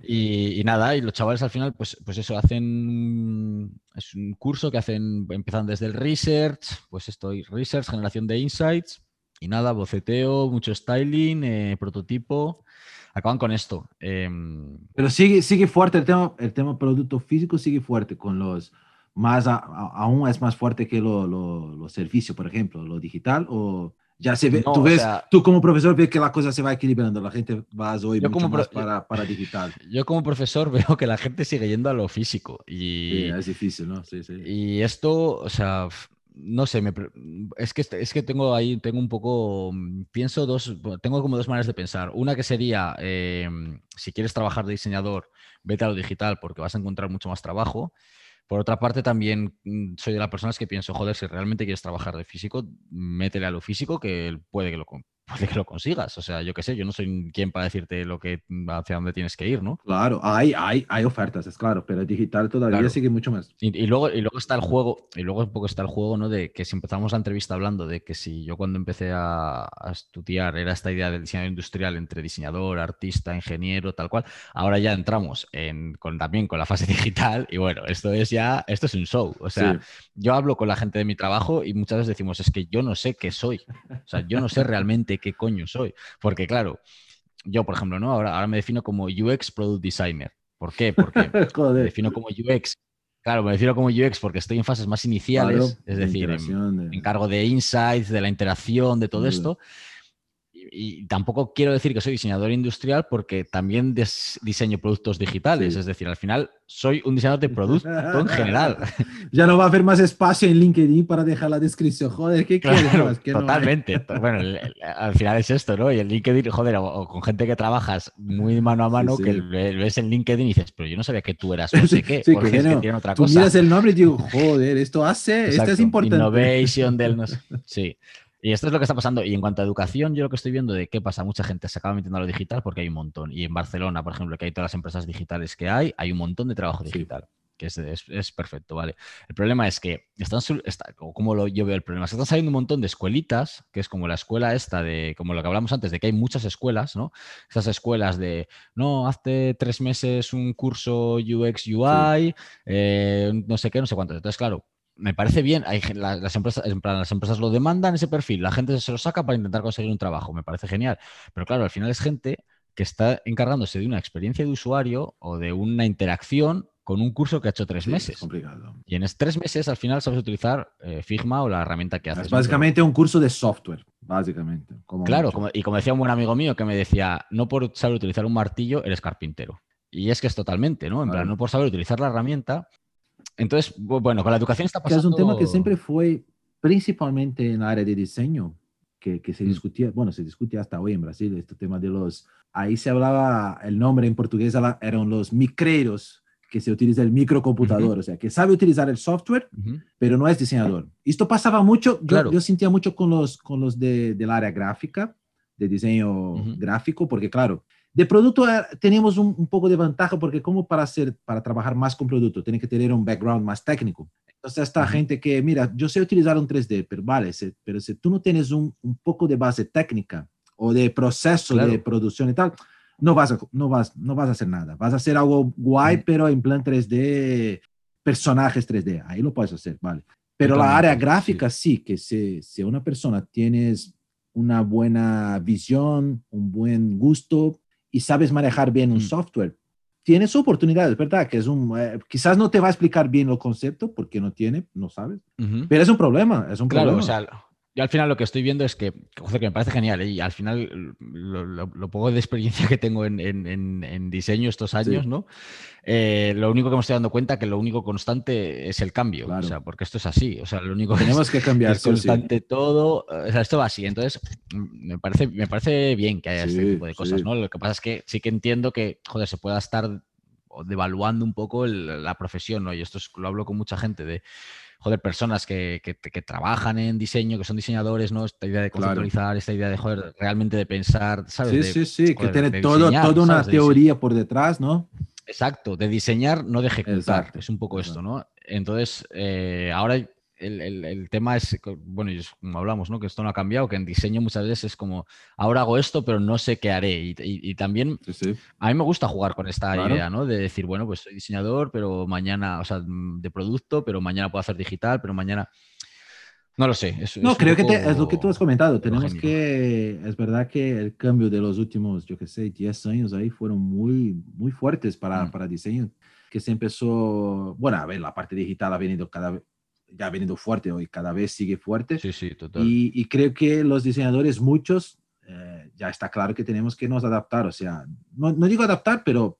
Y, y nada, y los chavales al final, pues, pues eso, hacen. Es un curso que hacen, empiezan desde el research, pues estoy, research, generación de insights, y nada, boceteo, mucho styling, eh, prototipo. Acaban con esto. Em, Pero sigue, sigue fuerte el tema, el tema producto físico, sigue fuerte con los más, a- a- aún es más fuerte que lo- lo- los servicios, por ejemplo, lo digital o ya se ve, No, tú o ves, sea- tú como profesor ves que la cosa se va equilibrando, la gente va hoy mucho como más para, para digital. yo como profesor veo que la gente sigue yendo a lo físico. Y, Sí, es difícil, ¿no? Sí, sí. Y esto, o sea, no sé, me es que, es que tengo ahí, tengo un poco, mm, pienso dos, tengo como dos maneras de pensar. Una que sería, eh, si quieres trabajar de diseñador, vete a lo digital porque vas a encontrar mucho más trabajo. Por otra parte, también mm, soy de las personas que pienso, joder, si realmente quieres trabajar de físico, métele a lo físico que puede que lo, puede que lo consigas. O sea, yo qué sé, yo no soy quien para decirte lo que, hacia dónde tienes que ir, ¿no? Claro, hay, hay, hay ofertas, es claro, pero el digital todavía Claro. sigue mucho más. Y, y luego, y luego está el juego, y luego un poco está el juego, ¿no? De que si empezamos la entrevista hablando de que si yo cuando empecé a, a estudiar era esta idea del diseño industrial entre diseñador, artista, ingeniero, tal cual, ahora ya entramos en, con, también con la fase digital y bueno, esto es ya, esto es un show. O sea, Sí. yo hablo con la gente de mi trabajo y muchas veces decimos, es que yo no sé qué soy. O sea, yo no sé realmente qué coño soy. Porque claro, yo, por ejemplo, ¿no? Ahora, ahora me defino como UX Product Designer. ¿Por qué? Porque me defino como UX. Claro, me defino como UX porque estoy en fases más iniciales, Claro, es de decir, en- de- me encargo de insights, de la interacción, de todo esto. Y tampoco quiero decir que soy diseñador industrial porque también diseño productos digitales. Sí. Es decir, al final soy un diseñador de producto en general. Ya no va a haber más espacio en LinkedIn para dejar la descripción. Joder, ¿qué quieres Claro, más? Que no hay. totalmente. To- Bueno, el- el- al final es esto, ¿no? Y el LinkedIn, joder, o, o con gente que trabajas muy mano a mano, sí. que le- ves en LinkedIn y dices, pero yo no sabía que tú eras no sé qué, Sí, porque que es que no. tiene otra Tú cosa. miras el nombre y digo, joder, esto hace, esto es Exacto, importante. Innovation del no sé- Sí. Y esto es lo que está pasando. Y en cuanto a educación, yo lo que estoy viendo de qué pasa, mucha gente se acaba metiendo a lo digital porque hay un montón. Y en Barcelona, por ejemplo, que hay todas las empresas digitales que hay, hay un montón de trabajo Sí. digital. Que es, es- es perfecto, ¿vale? El problema es que están, está- o como lo, yo veo el problema, que están saliendo un montón de escuelitas, que es como la escuela esta de, como lo que hablamos antes, de que hay muchas escuelas, ¿no? Esas escuelas de, no, hazte tres meses un curso UX UI, eh, no sé qué, no sé cuánto. Entonces, claro, me parece bien. Hay, las, empresas, en plan, las empresas lo demandan ese perfil, la gente se lo saca para intentar conseguir un trabajo. Me parece genial. Pero claro, al final es gente que está encargándose de una experiencia de usuario o de una interacción con un curso que ha hecho tres Sí, Es meses. complicado. Y en tres meses al final sabes utilizar eh, Figma o la herramienta que haces. Es ¿no? básicamente un curso de software, básicamente. como Claro, como- y como decía un buen amigo mío que me decía, no por saber utilizar un martillo eres carpintero. Y es que es totalmente, ¿no? En plan, no por saber utilizar la herramienta. Entonces, bu- bueno, con la educación está Que es pasando... un tema que siempre fue, principalmente en la área de diseño, que, que se Mm. discutía, bueno, se discute hasta hoy en Brasil, este tema de los, ahí se hablaba, el nombre en portugués era- eran los micreiros, que se utiliza el microcomputador, o sea, que sabe utilizar el software, Ujú. pero no es diseñador. Esto pasaba mucho, yo, Claro. yo sentía mucho con los, con los de, del área gráfica, de diseño Ujú. gráfico, porque claro, De producto eh, tenemos un, un, poco de ventaja porque como para hacer, para trabajar más con producto, tiene que tener un background más técnico. Entonces, esta uh -huh. gente que, mira, yo sé utilizar un 3D, pero vale, se, pero si tú no tienes un, un, poco de base técnica o de proceso claro. de producción y tal, no vas, a, no, vas, no vas a hacer nada. Vas a hacer algo guay, uh -huh. pero en plan 3D, personajes 3D. Ahí lo puedes hacer, vale. Pero la área gráfica sí, sí que si, si una persona tienes una buena visión, un buen gusto y sabes manejar bien un -huh. software, tienes oportunidades, ¿verdad? Que es un, eh, quizás no te va a explicar bien el concepto porque no tiene, no sabes, uh -huh. pero es un problema, es un claro, problema. o sea, yo al final lo que estoy viendo es que, que me parece genial, ¿eh? y al final lo, lo, lo, poco de experiencia que tengo en, en, en, en diseño estos años, sí. ¿no? Eh, lo único que me estoy dando cuenta que lo único constante es el cambio, claro. o sea, porque esto es así, o sea, lo único tenemos que, que cambiar, es constante sí. todo, o sea, esto va así, entonces me parece, me parece bien que haya sí, este tipo de cosas, ¿no? Lo que pasa es que sí que entiendo que, joder, se pueda estar devaluando un poco el, la profesión, ¿no? Y esto es, lo hablo con mucha gente de joder, personas que, que, que, trabajan en diseño, que son diseñadores, ¿no? Esta idea de conceptualizar, claro. esta idea de, joder, realmente de pensar, ¿sabes? Sí, de, sí, sí, joder, que tiene todo, diseñar, toda una ¿sabes? teoría por detrás, ¿no? Exacto, de diseñar, no de ejecutar. Exacto. Es un poco esto, ¿no? Entonces, eh, ahora el, el, el, tema es, bueno, como hablamos, ¿no? Que esto no ha cambiado, que en diseño muchas veces es como, ahora hago esto, pero no sé qué haré. Y, y, y también sí, sí. a mí me gusta jugar con esta claro. idea, ¿no? De decir, bueno, pues soy diseñador, pero mañana, o sea, de producto, pero mañana puedo hacer digital, pero mañana... No lo sé. Es, no, es creo que te, es lo que tú has comentado. Tenemos que, es verdad que el cambio de los últimos, yo qué sé, 10 años ahí fueron muy, muy fuertes para, mm. para diseño. Que se empezó, bueno, a ver, la parte digital ha venido cada vez, ya ha venido fuerte hoy, cada vez sigue fuerte. Sí, sí, total. Y, y creo que los diseñadores, muchos, eh, ya está claro que tenemos que nos adaptar. O sea, no, no digo adaptar, pero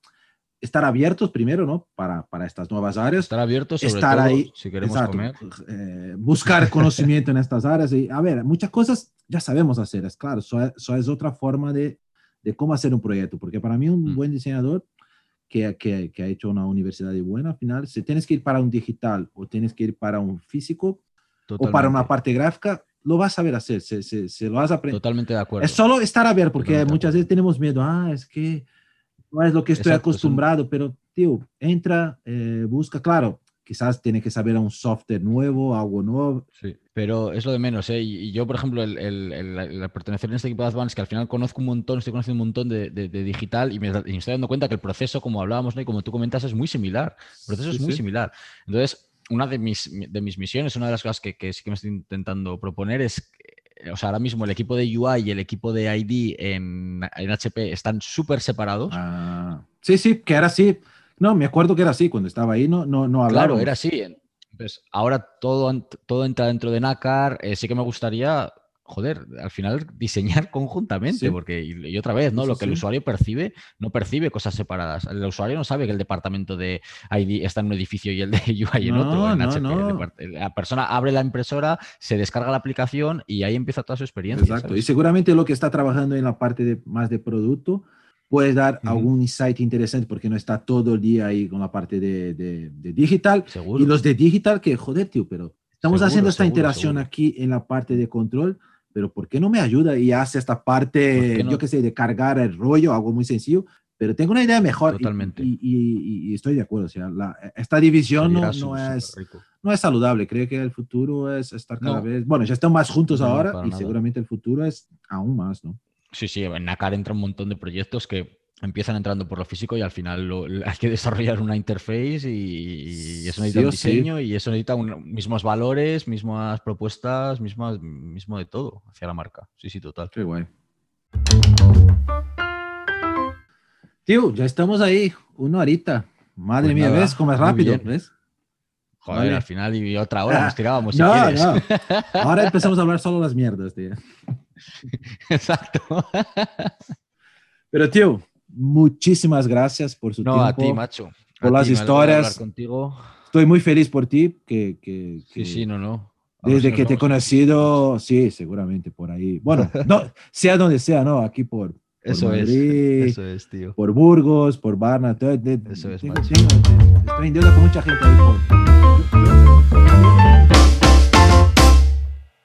estar abiertos primero, ¿no? Para, para estas nuevas áreas. Estar abiertos, sobre estar todo, ahí, si queremos exacto, comer. Eh, buscar conocimiento en estas áreas. Y, a ver, muchas cosas ya sabemos hacer, es claro, eso, eso es otra forma de, de, cómo hacer un proyecto, porque para mí un mm. buen diseñador que, que, que, ha hecho una universidad buena, al final, si tienes que ir para un digital o tienes que ir para un físico Totalmente. o para una parte gráfica, lo vas a saber hacer, se, se, se lo vas a aprender. Totalmente de acuerdo. Es solo estar a ver, porque Totalmente muchas veces tenemos miedo, ah, es que no es lo que estoy Exacto, acostumbrado, pero, tío, entra, eh, busca, claro, quizás tiene que saber un software nuevo, algo nuevo. Sí, pero es lo de menos, ¿eh? Y yo, por ejemplo, el, el, el, el pertenecer en este equipo de Advance, que al final conozco un montón, estoy conociendo un montón de, de, de digital y me, y me, estoy dando cuenta que el proceso, como hablábamos, ¿no? y como tú comentas, es muy similar. El proceso sí, es muy sí. similar. Entonces, una de mis, de mis misiones, una de las cosas que, que sí que me estoy intentando proponer es o sea, ahora mismo el equipo de UI y el equipo de ID en, en HP están súper separados. Ah, sí, sí, que era así. No, me acuerdo que era así, cuando estaba ahí no, no, no hablaba. Claro, era así. Entonces, ahora todo, todo entra dentro de NACAR. Eh, sí que me gustaría joder, al final diseñar conjuntamente, sí. porque, y, y, otra vez, ¿no? Sí, Lo que sí. el usuario percibe, no percibe cosas separadas. El usuario no sabe que el departamento de ID está en un edificio y el de UI en no, otro. En no, HP. no. La persona abre la impresora, se descarga la aplicación y ahí empieza toda su experiencia. Exacto. ¿sabes? Y seguramente lo que está trabajando en la parte de, más de producto puede dar uh -huh. algún insight interesante porque no está todo el día ahí con la parte de, de, de digital. Seguro. Y los de digital, que joder, tío, pero estamos seguro, haciendo esta seguro, interacción aquí en la parte de control pero ¿por qué no me ayuda y hace esta parte, no? yo qué sé, de cargar el rollo, algo muy sencillo? Pero tengo una idea mejor. Totalmente. Y, y, y, estoy de acuerdo. O sea, la, esta división no, no, es, no es saludable. Creo que el futuro es estar cada no. vez. Bueno, ya están más juntos ahora y nada. seguramente el futuro es aún más, ¿no? Sí, sí. En NACAR entra un montón de proyectos que empiezan entrando por lo físico y al final lo, hay que desarrollar una interface y, y eso necesita sí un diseño sí. y eso necesita un, mismos valores, mismas propuestas, mismas, mismo de todo hacia la marca. Sí, sí, total. Qué guay. Tío, ya estamos ahí, uno ahorita. Madre pues mía, nada, ¿ves cómo es rápido? ¿Ves? Joder, vale. al final y otra hora nos tirábamos. Si no, quieres. no. Ahora empezamos a hablar solo las mierdas, tío. Exacto. Pero, tío, muchísimas gracias por su no, tiempo. a ti, macho. Por a las ti, historias. Contigo. Estoy muy feliz por ti. Que, que, que sí, sí, no, no. Desde que te he conocido, sí, seguramente por ahí. Bueno, no, sea donde sea, ¿no? Aquí por eso Madrid, es, eso es, tío. Por Burgos, por Varna, todo, eso es, tengo, tengo, estoy en deuda con mucha gente ahí por,